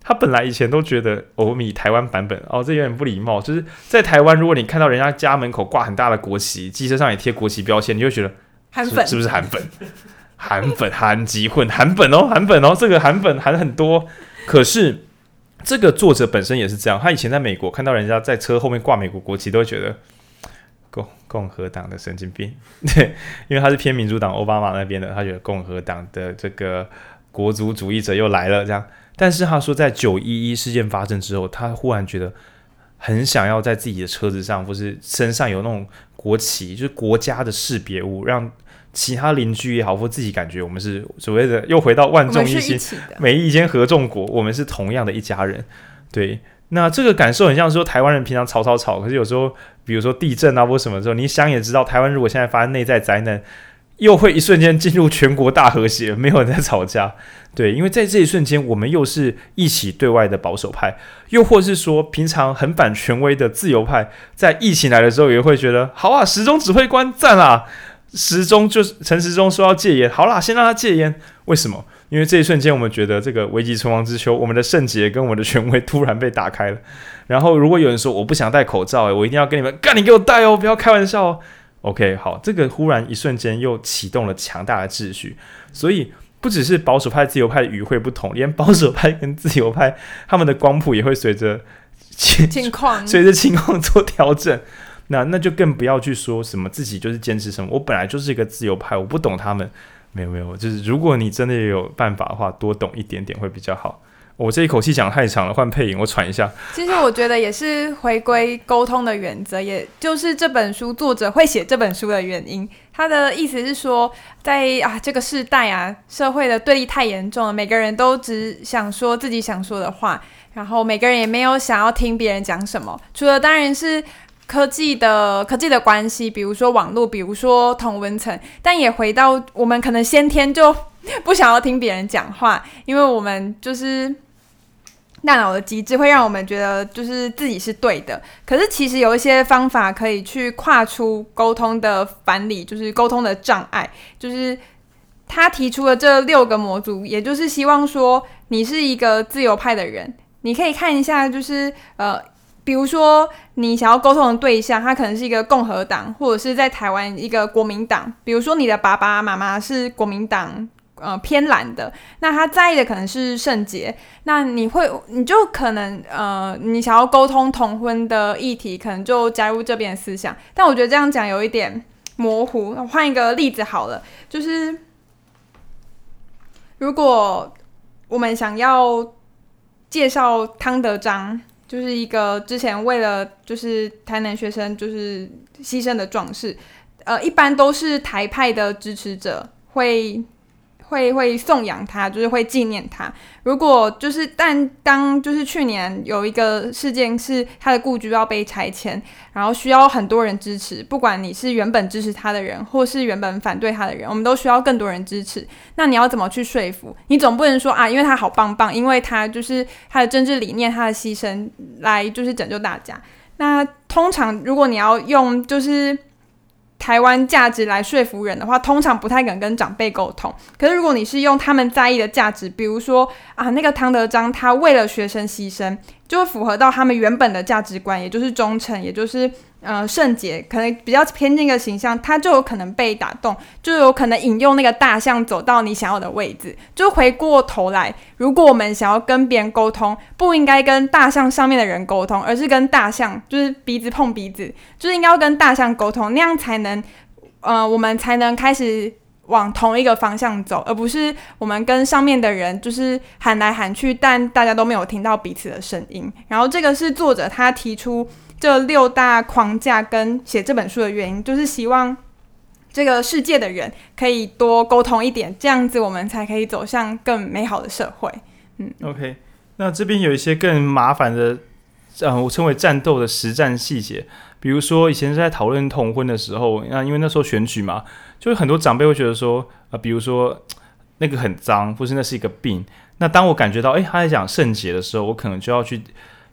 他本来以前都觉得欧米台湾版本哦，这有点不礼貌，就是在台湾，如果你看到人家家门口挂很大的国旗，机车上也贴国旗标签，你就觉得韩粉是不是韩粉？韩粉韩籍混韩粉哦，韩粉哦，这个韩粉韩很多。可是这个作者本身也是这样，他以前在美国看到人家在车后面挂美国国旗，都会觉得。共共和党的神经病，对，因为他是偏民主党奥巴马那边的，他觉得共和党的这个国族主义者又来了这样。但是他说，在九一一事件发生之后，他忽然觉得很想要在自己的车子上或是身上有那种国旗，就是国家的识别物，让其他邻居也好或自己感觉我们是所谓的又回到万众一心，每一间合众国，我们是同样的一家人，对。那这个感受很像说台湾人平常吵吵吵，可是有时候，比如说地震啊或什么时候，你想也知道，台湾如果现在发生内在灾难，又会一瞬间进入全国大和谐，没有人在吵架。对，因为在这一瞬间，我们又是一起对外的保守派，又或是说平常很反权威的自由派，在疫情来的时候也会觉得，好啊，时钟指挥官赞啦，时钟就是陈时中说要戒烟，好啦，先让他戒烟，为什么？因为这一瞬间，我们觉得这个危急存亡之秋，我们的圣洁跟我们的权威突然被打开了。然后，如果有人说我不想戴口罩，诶，我一定要跟你们干，你给我戴哦，不要开玩笑哦。OK，好，这个忽然一瞬间又启动了强大的秩序。所以，不只是保守派、自由派的语汇不同，连保守派跟自由派他们的光谱也会随着情况 随着情况做调整。那那就更不要去说什么自己就是坚持什么，我本来就是一个自由派，我不懂他们。没有没有，就是如果你真的有办法的话，多懂一点点会比较好。我这一口气讲太长了，换配音，我喘一下。其实我觉得也是回归沟通的原则，也就是这本书作者会写这本书的原因。他的意思是说，在啊这个世代啊，社会的对立太严重了，每个人都只想说自己想说的话，然后每个人也没有想要听别人讲什么，除了当然是。科技的科技的关系，比如说网络，比如说同温层，但也回到我们可能先天就不想要听别人讲话，因为我们就是大脑的机制会让我们觉得就是自己是对的。可是其实有一些方法可以去跨出沟通的反理，就是沟通的障碍。就是他提出了这六个模组，也就是希望说你是一个自由派的人，你可以看一下，就是呃。比如说，你想要沟通的对象，他可能是一个共和党，或者是在台湾一个国民党。比如说，你的爸爸妈妈是国民党，呃，偏蓝的，那他在意的可能是圣洁。那你会，你就可能，呃，你想要沟通同婚的议题，可能就加入这边的思想。但我觉得这样讲有一点模糊。换一个例子好了，就是如果我们想要介绍汤德章。就是一个之前为了就是台南学生就是牺牲的壮士，呃，一般都是台派的支持者会。会会颂扬他，就是会纪念他。如果就是，但当就是去年有一个事件是他的故居要被拆迁，然后需要很多人支持，不管你是原本支持他的人，或是原本反对他的人，我们都需要更多人支持。那你要怎么去说服？你总不能说啊，因为他好棒棒，因为他就是他的政治理念，他的牺牲来就是拯救大家。那通常如果你要用就是。台湾价值来说服人的话，通常不太敢跟长辈沟通。可是如果你是用他们在意的价值，比如说啊，那个汤德章他为了学生牺牲，就会符合到他们原本的价值观，也就是忠诚，也就是。呃，圣洁可能比较偏那个形象，他就有可能被打动，就有可能引用那个大象走到你想要的位置。就回过头来，如果我们想要跟别人沟通，不应该跟大象上面的人沟通，而是跟大象，就是鼻子碰鼻子，就是应该要跟大象沟通，那样才能，呃，我们才能开始往同一个方向走，而不是我们跟上面的人就是喊来喊去，但大家都没有听到彼此的声音。然后这个是作者他提出。这六大框架跟写这本书的原因，就是希望这个世界的人可以多沟通一点，这样子我们才可以走向更美好的社会。嗯，OK，那这边有一些更麻烦的，呃，我称为战斗的实战细节，比如说以前是在讨论同婚的时候，那因为那时候选举嘛，就是很多长辈会觉得说，啊、比如说那个很脏，或是那是一个病。那当我感觉到，诶，他在讲圣洁的时候，我可能就要去。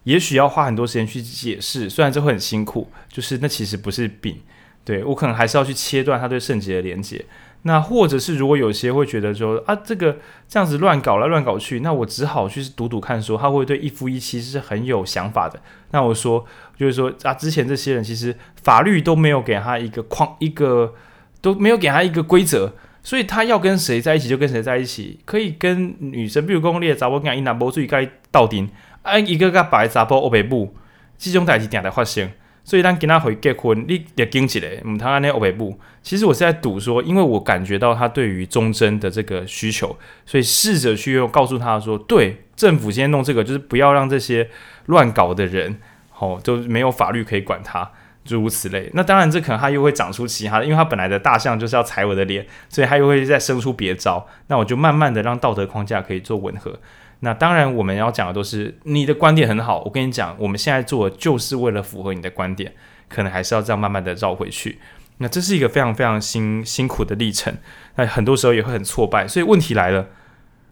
也许要花很多时间去解释，虽然这会很辛苦，就是那其实不是病，对，我可能还是要去切断他对圣洁的连接。那或者是如果有些会觉得说啊，这个这样子乱搞来乱搞去，那我只好去赌赌看，说他会对一夫一妻是很有想法的。那我说就是说啊，之前这些人其实法律都没有给他一个框，一个都没有给他一个规则，所以他要跟谁在一起就跟谁在一起，可以跟女生，比如公立的查甫跟伊拿波注意该到顶，啊一个个白查甫欧北部，这种代志定在发生。所以当跟他回结婚，你也惊起来，嗯，他安尼欧北部，其实我是在赌说，因为我感觉到他对于忠贞的这个需求，所以试着去用告诉他说，对，政府先弄这个，就是不要让这些乱搞的人，哦，都没有法律可以管他，诸如此类。那当然，这可能他又会长出其他的，因为他本来的大象就是要踩我的脸，所以他又会再生出别招。那我就慢慢的让道德框架可以做吻合。那当然，我们要讲的都是你的观点很好。我跟你讲，我们现在做的就是为了符合你的观点，可能还是要这样慢慢的绕回去。那这是一个非常非常辛辛苦的历程，那很多时候也会很挫败。所以问题来了，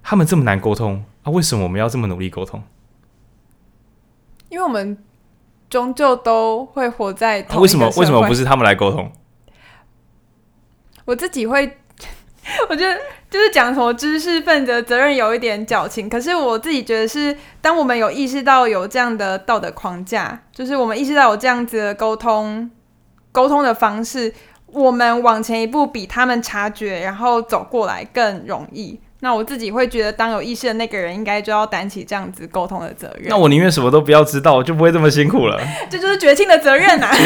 他们这么难沟通啊？为什么我们要这么努力沟通？因为我们终究都会活在同、啊、为什么为什么不是他们来沟通？我自己会。我觉得就是讲什么知识分子的责任有一点矫情，可是我自己觉得是，当我们有意识到有这样的道德框架，就是我们意识到有这样子的沟通沟通的方式，我们往前一步比他们察觉，然后走过来更容易。那我自己会觉得，当有意识的那个人，应该就要担起这样子沟通的责任。那我宁愿什么都不要知道，我就不会这么辛苦了。这就是绝情的责任呐、啊！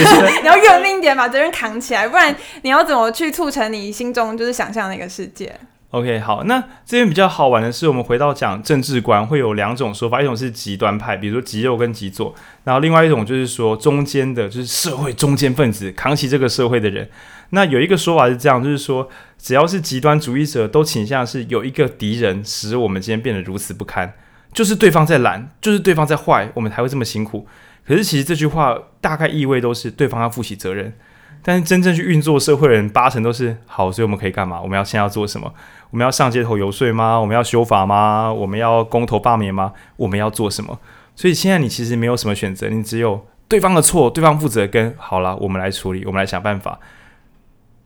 你 要认命一点，把责任扛起来，不然你要怎么去促成你心中就是想象那个世界？OK，好，那这边比较好玩的是，我们回到讲政治观，会有两种说法，一种是极端派，比如说极右跟极左，然后另外一种就是说中间的，就是社会中间分子，扛起这个社会的人。那有一个说法是这样，就是说，只要是极端主义者，都倾向是有一个敌人使我们今天变得如此不堪，就是对方在懒，就是对方在坏，我们才会这么辛苦。可是其实这句话大概意味都是对方要负起责任，但是真正去运作社会的人八成都是好，所以我们可以干嘛？我们要先要做什么？我们要上街头游说吗？我们要修法吗？我们要公投罢免吗？我们要做什么？所以现在你其实没有什么选择，你只有对方的错，对方负责，跟好了，我们来处理，我们来想办法。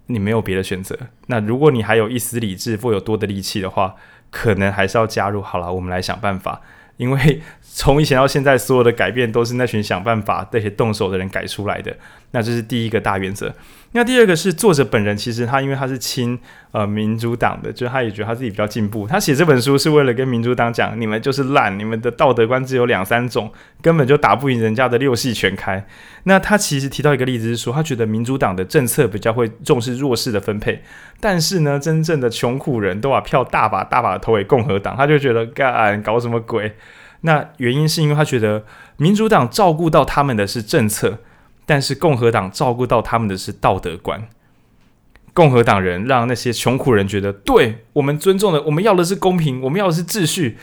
你没有别的选择。那如果你还有一丝理智或有多的力气的话，可能还是要加入。好了，我们来想办法。因为从以前到现在，所有的改变都是那群想办法、那些动手的人改出来的。那这是第一个大原则。那第二个是作者本人，其实他因为他是亲呃民主党的，就是他也觉得他自己比较进步。他写这本书是为了跟民主党讲，你们就是烂，你们的道德观只有两三种，根本就打不赢人家的六系全开。那他其实提到一个例子是说，他觉得民主党的政策比较会重视弱势的分配，但是呢，真正的穷苦人都把票大把大把投给共和党，他就觉得干搞什么鬼？那原因是因为他觉得民主党照顾到他们的是政策。但是共和党照顾到他们的是道德观，共和党人让那些穷苦人觉得，对，我们尊重的，我们要的是公平，我们要的是秩序。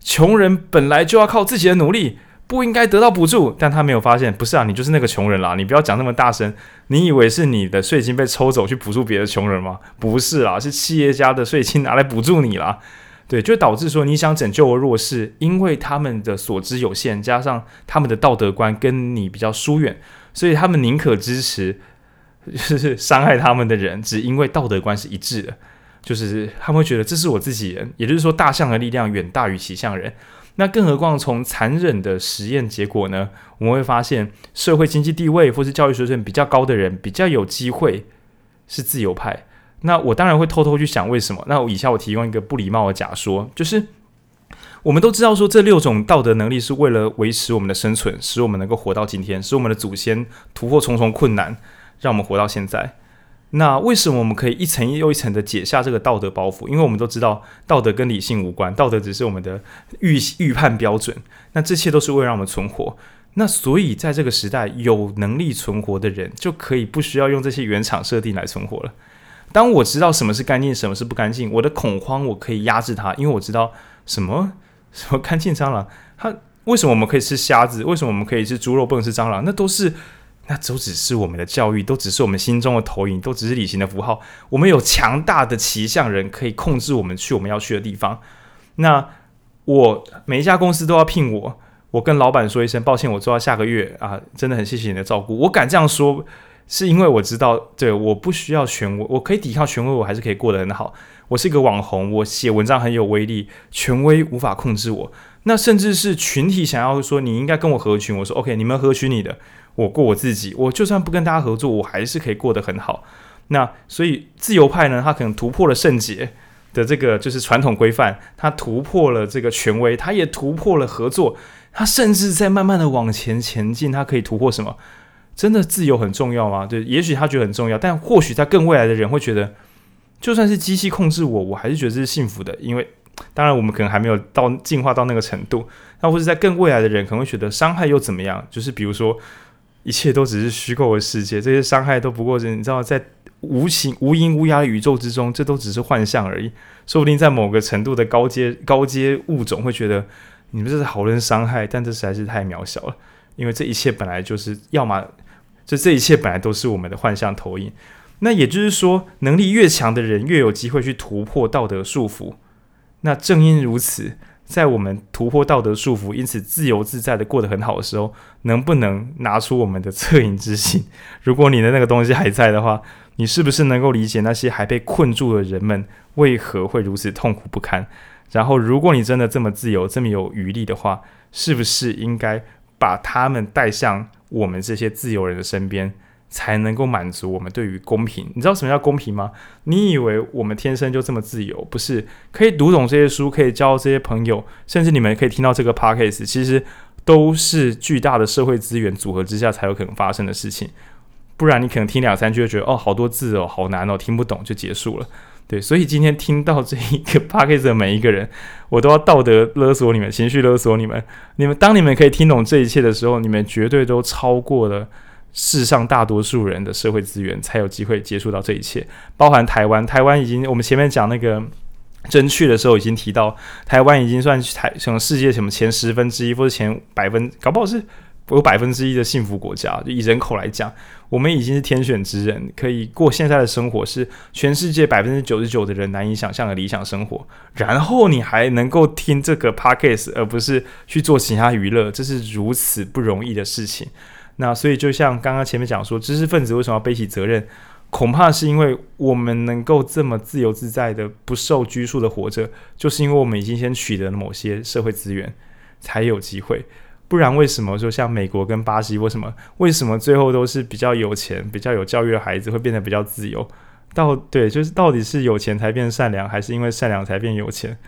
穷人本来就要靠自己的努力，不应该得到补助。但他没有发现，不是啊，你就是那个穷人啦，你不要讲那么大声。你以为是你的税金被抽走去补助别的穷人吗？不是啦，是企业家的税金拿来补助你啦。对，就导致说你想拯救弱势，因为他们的所知有限，加上他们的道德观跟你比较疏远。所以他们宁可支持，就是伤害他们的人，只因为道德观是一致的，就是他们会觉得这是我自己人，也就是说大象的力量远大于骑象人。那更何况从残忍的实验结果呢，我们会发现社会经济地位或是教育水准比较高的人比较有机会是自由派。那我当然会偷偷去想为什么。那我以下我提供一个不礼貌的假说，就是。我们都知道，说这六种道德能力是为了维持我们的生存，使我们能够活到今天，使我们的祖先突破重重困难，让我们活到现在。那为什么我们可以一层又一层的解下这个道德包袱？因为我们都知道，道德跟理性无关，道德只是我们的预预判标准。那这些都是为了让我们存活。那所以在这个时代，有能力存活的人就可以不需要用这些原厂设定来存活了。当我知道什么是干净，什么是不干净，我的恐慌我可以压制它，因为我知道什么。什么干净蟑螂？它为什么我们可以吃虾子？为什么我们可以吃猪肉，不能吃蟑螂？那都是，那都只是我们的教育，都只是我们心中的投影，都只是理性的符号。我们有强大的骑象人可以控制我们去我们要去的地方。那我每一家公司都要聘我，我跟老板说一声抱歉，我做到下个月啊，真的很谢谢你的照顾。我敢这样说，是因为我知道，对，我不需要权威，我可以抵抗权威，我还是可以过得很好。我是一个网红，我写文章很有威力，权威无法控制我。那甚至是群体想要说你应该跟我合群，我说 OK，你们合群你的，我过我自己，我就算不跟大家合作，我还是可以过得很好。那所以自由派呢，他可能突破了圣洁的这个就是传统规范，他突破了这个权威，他也突破了合作，他甚至在慢慢的往前前进，他可以突破什么？真的自由很重要吗？对，也许他觉得很重要，但或许在更未来的人会觉得，就算是机器控制我，我还是觉得这是幸福的，因为 当然我们可能还没有到进化到那个程度，那或者在更未来的人可能会觉得伤害又怎么样？就是比如说，一切都只是虚构的世界，这些伤害都不过是你知道在。无形无垠无涯的宇宙之中，这都只是幻象而已。说不定在某个程度的高阶高阶物种会觉得你们这是好人伤害，但这实在是太渺小了。因为这一切本来就是，要么就这一切本来都是我们的幻象投影。那也就是说，能力越强的人越有机会去突破道德束缚。那正因如此。在我们突破道德束缚，因此自由自在的过得很好的时候，能不能拿出我们的恻隐之心？如果你的那个东西还在的话，你是不是能够理解那些还被困住的人们为何会如此痛苦不堪？然后，如果你真的这么自由、这么有余力的话，是不是应该把他们带向我们这些自由人的身边？才能够满足我们对于公平。你知道什么叫公平吗？你以为我们天生就这么自由？不是，可以读懂这些书，可以交这些朋友，甚至你们可以听到这个 podcast，其实都是巨大的社会资源组合之下才有可能发生的事情。不然你可能听两三句就觉得哦，好多字哦，好难哦，听不懂就结束了。对，所以今天听到这一个 podcast 的每一个人，我都要道德勒索你们，情绪勒索你们。你们当你们可以听懂这一切的时候，你们绝对都超过了。世上大多数人的社会资源才有机会接触到这一切，包含台湾。台湾已经，我们前面讲那个真确的时候已经提到，台湾已经算台什么世界什么前十分之一或者前百分，搞不好是有百分之一的幸福国家。就以人口来讲，我们已经是天选之人，可以过现在的生活，是全世界百分之九十九的人难以想象的理想生活。然后你还能够听这个 podcast，而不是去做其他娱乐，这是如此不容易的事情。那所以，就像刚刚前面讲说，知识分子为什么要背起责任？恐怕是因为我们能够这么自由自在的、不受拘束的活着，就是因为我们已经先取得了某些社会资源，才有机会。不然，为什么说像美国跟巴西，为什么为什么最后都是比较有钱、比较有教育的孩子会变得比较自由？到对，就是到底是有钱才变善良，还是因为善良才变有钱？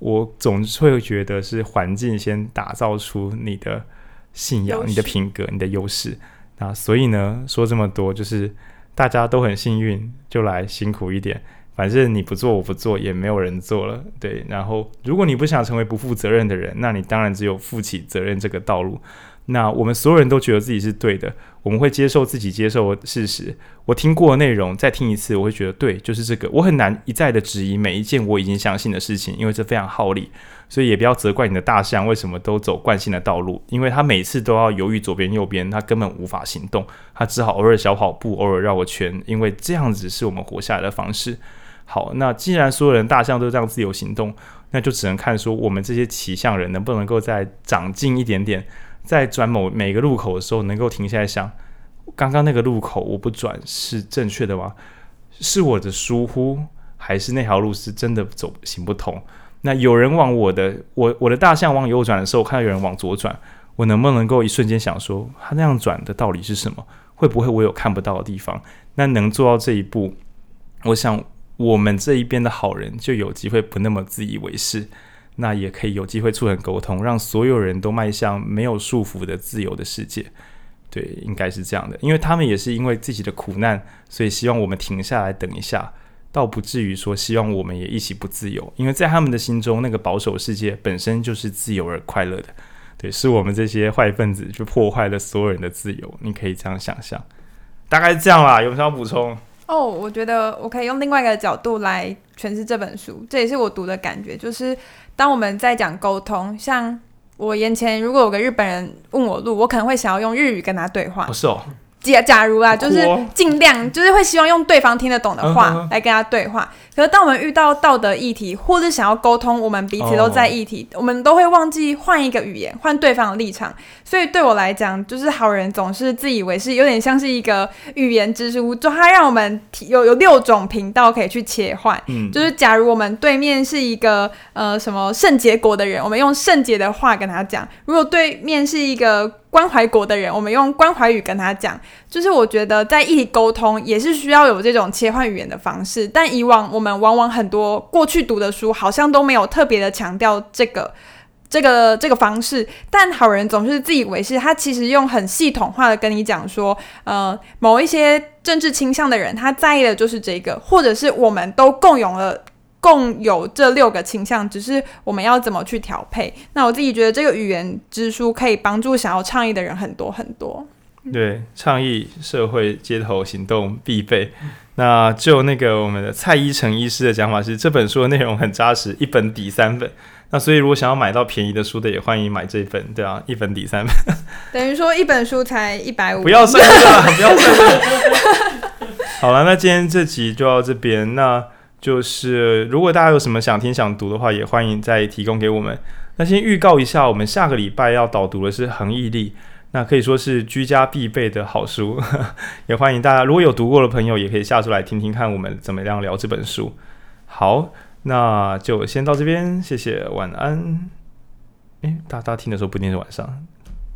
我总是会觉得是环境先打造出你的。信仰、你的品格、你的优势，那所以呢，说这么多，就是大家都很幸运，就来辛苦一点。反正你不做，我不做，也没有人做了，对。然后，如果你不想成为不负责任的人，那你当然只有负起责任这个道路。那我们所有人都觉得自己是对的，我们会接受自己接受的事实。我听过的内容再听一次，我会觉得对，就是这个。我很难一再的质疑每一件我已经相信的事情，因为这非常耗力。所以也不要责怪你的大象为什么都走惯性的道路，因为它每次都要犹豫左边右边，它根本无法行动，它只好偶尔小跑步，偶尔绕个圈，因为这样子是我们活下来的方式。好，那既然所有人大象都这样自由行动，那就只能看说我们这些骑象人能不能够再长进一点点。在转某每个路口的时候，能够停下来想，刚刚那个路口我不转是正确的吗？是我的疏忽，还是那条路是真的走行不通？那有人往我的我我的大象往右转的时候，看到有人往左转，我能不能够一瞬间想说，他那样转的道理是什么？会不会我有看不到的地方？那能做到这一步，我想我们这一边的好人就有机会不那么自以为是。那也可以有机会促成沟通，让所有人都迈向没有束缚的自由的世界。对，应该是这样的，因为他们也是因为自己的苦难，所以希望我们停下来等一下，倒不至于说希望我们也一起不自由。因为在他们的心中，那个保守世界本身就是自由而快乐的。对，是我们这些坏分子去破坏了所有人的自由。你可以这样想象，大概是这样啦。有什么要补充？哦，oh, 我觉得我可以用另外一个角度来诠释这本书，这也是我读的感觉。就是当我们在讲沟通，像我眼前如果有个日本人问我路，我可能会想要用日语跟他对话。不是哦，假假如啊，就是尽量就是会希望用对方听得懂的话来跟他对话。可是当我们遇到道德议题，或是想要沟通，我们彼此都在议题，我们都会忘记换一个语言，换对方的立场。所以对我来讲，就是好人总是自以为是，有点像是一个语言之书，就它让我们有有六种频道可以去切换。嗯，就是假如我们对面是一个呃什么圣洁国的人，我们用圣洁的话跟他讲；如果对面是一个关怀国的人，我们用关怀语跟他讲，就是我觉得在议题沟通也是需要有这种切换语言的方式。但以往我们往往很多过去读的书好像都没有特别的强调这个这个这个方式。但好人总是自以为是，他其实用很系统化的跟你讲说，呃，某一些政治倾向的人他在意的就是这个，或者是我们都共有了。共有这六个倾向，只是我们要怎么去调配。那我自己觉得这个语言之书可以帮助想要倡议的人很多很多。对，倡议社会街头行动必备。那就那个我们的蔡依晨医师的讲法是，这本书的内容很扎实，一本抵三本。那所以如果想要买到便宜的书的，也欢迎买这本。对啊，一本抵三本。等于说一本书才一百五。不要算了，不要算了。好了，那今天这集就到这边。那。就是如果大家有什么想听想读的话，也欢迎再提供给我们。那先预告一下，我们下个礼拜要导读的是《恒毅力》，那可以说是居家必备的好书，也欢迎大家如果有读过的朋友，也可以下出来听听看我们怎么样聊这本书。好，那就先到这边，谢谢，晚安。诶，大家听的时候不一定是晚上。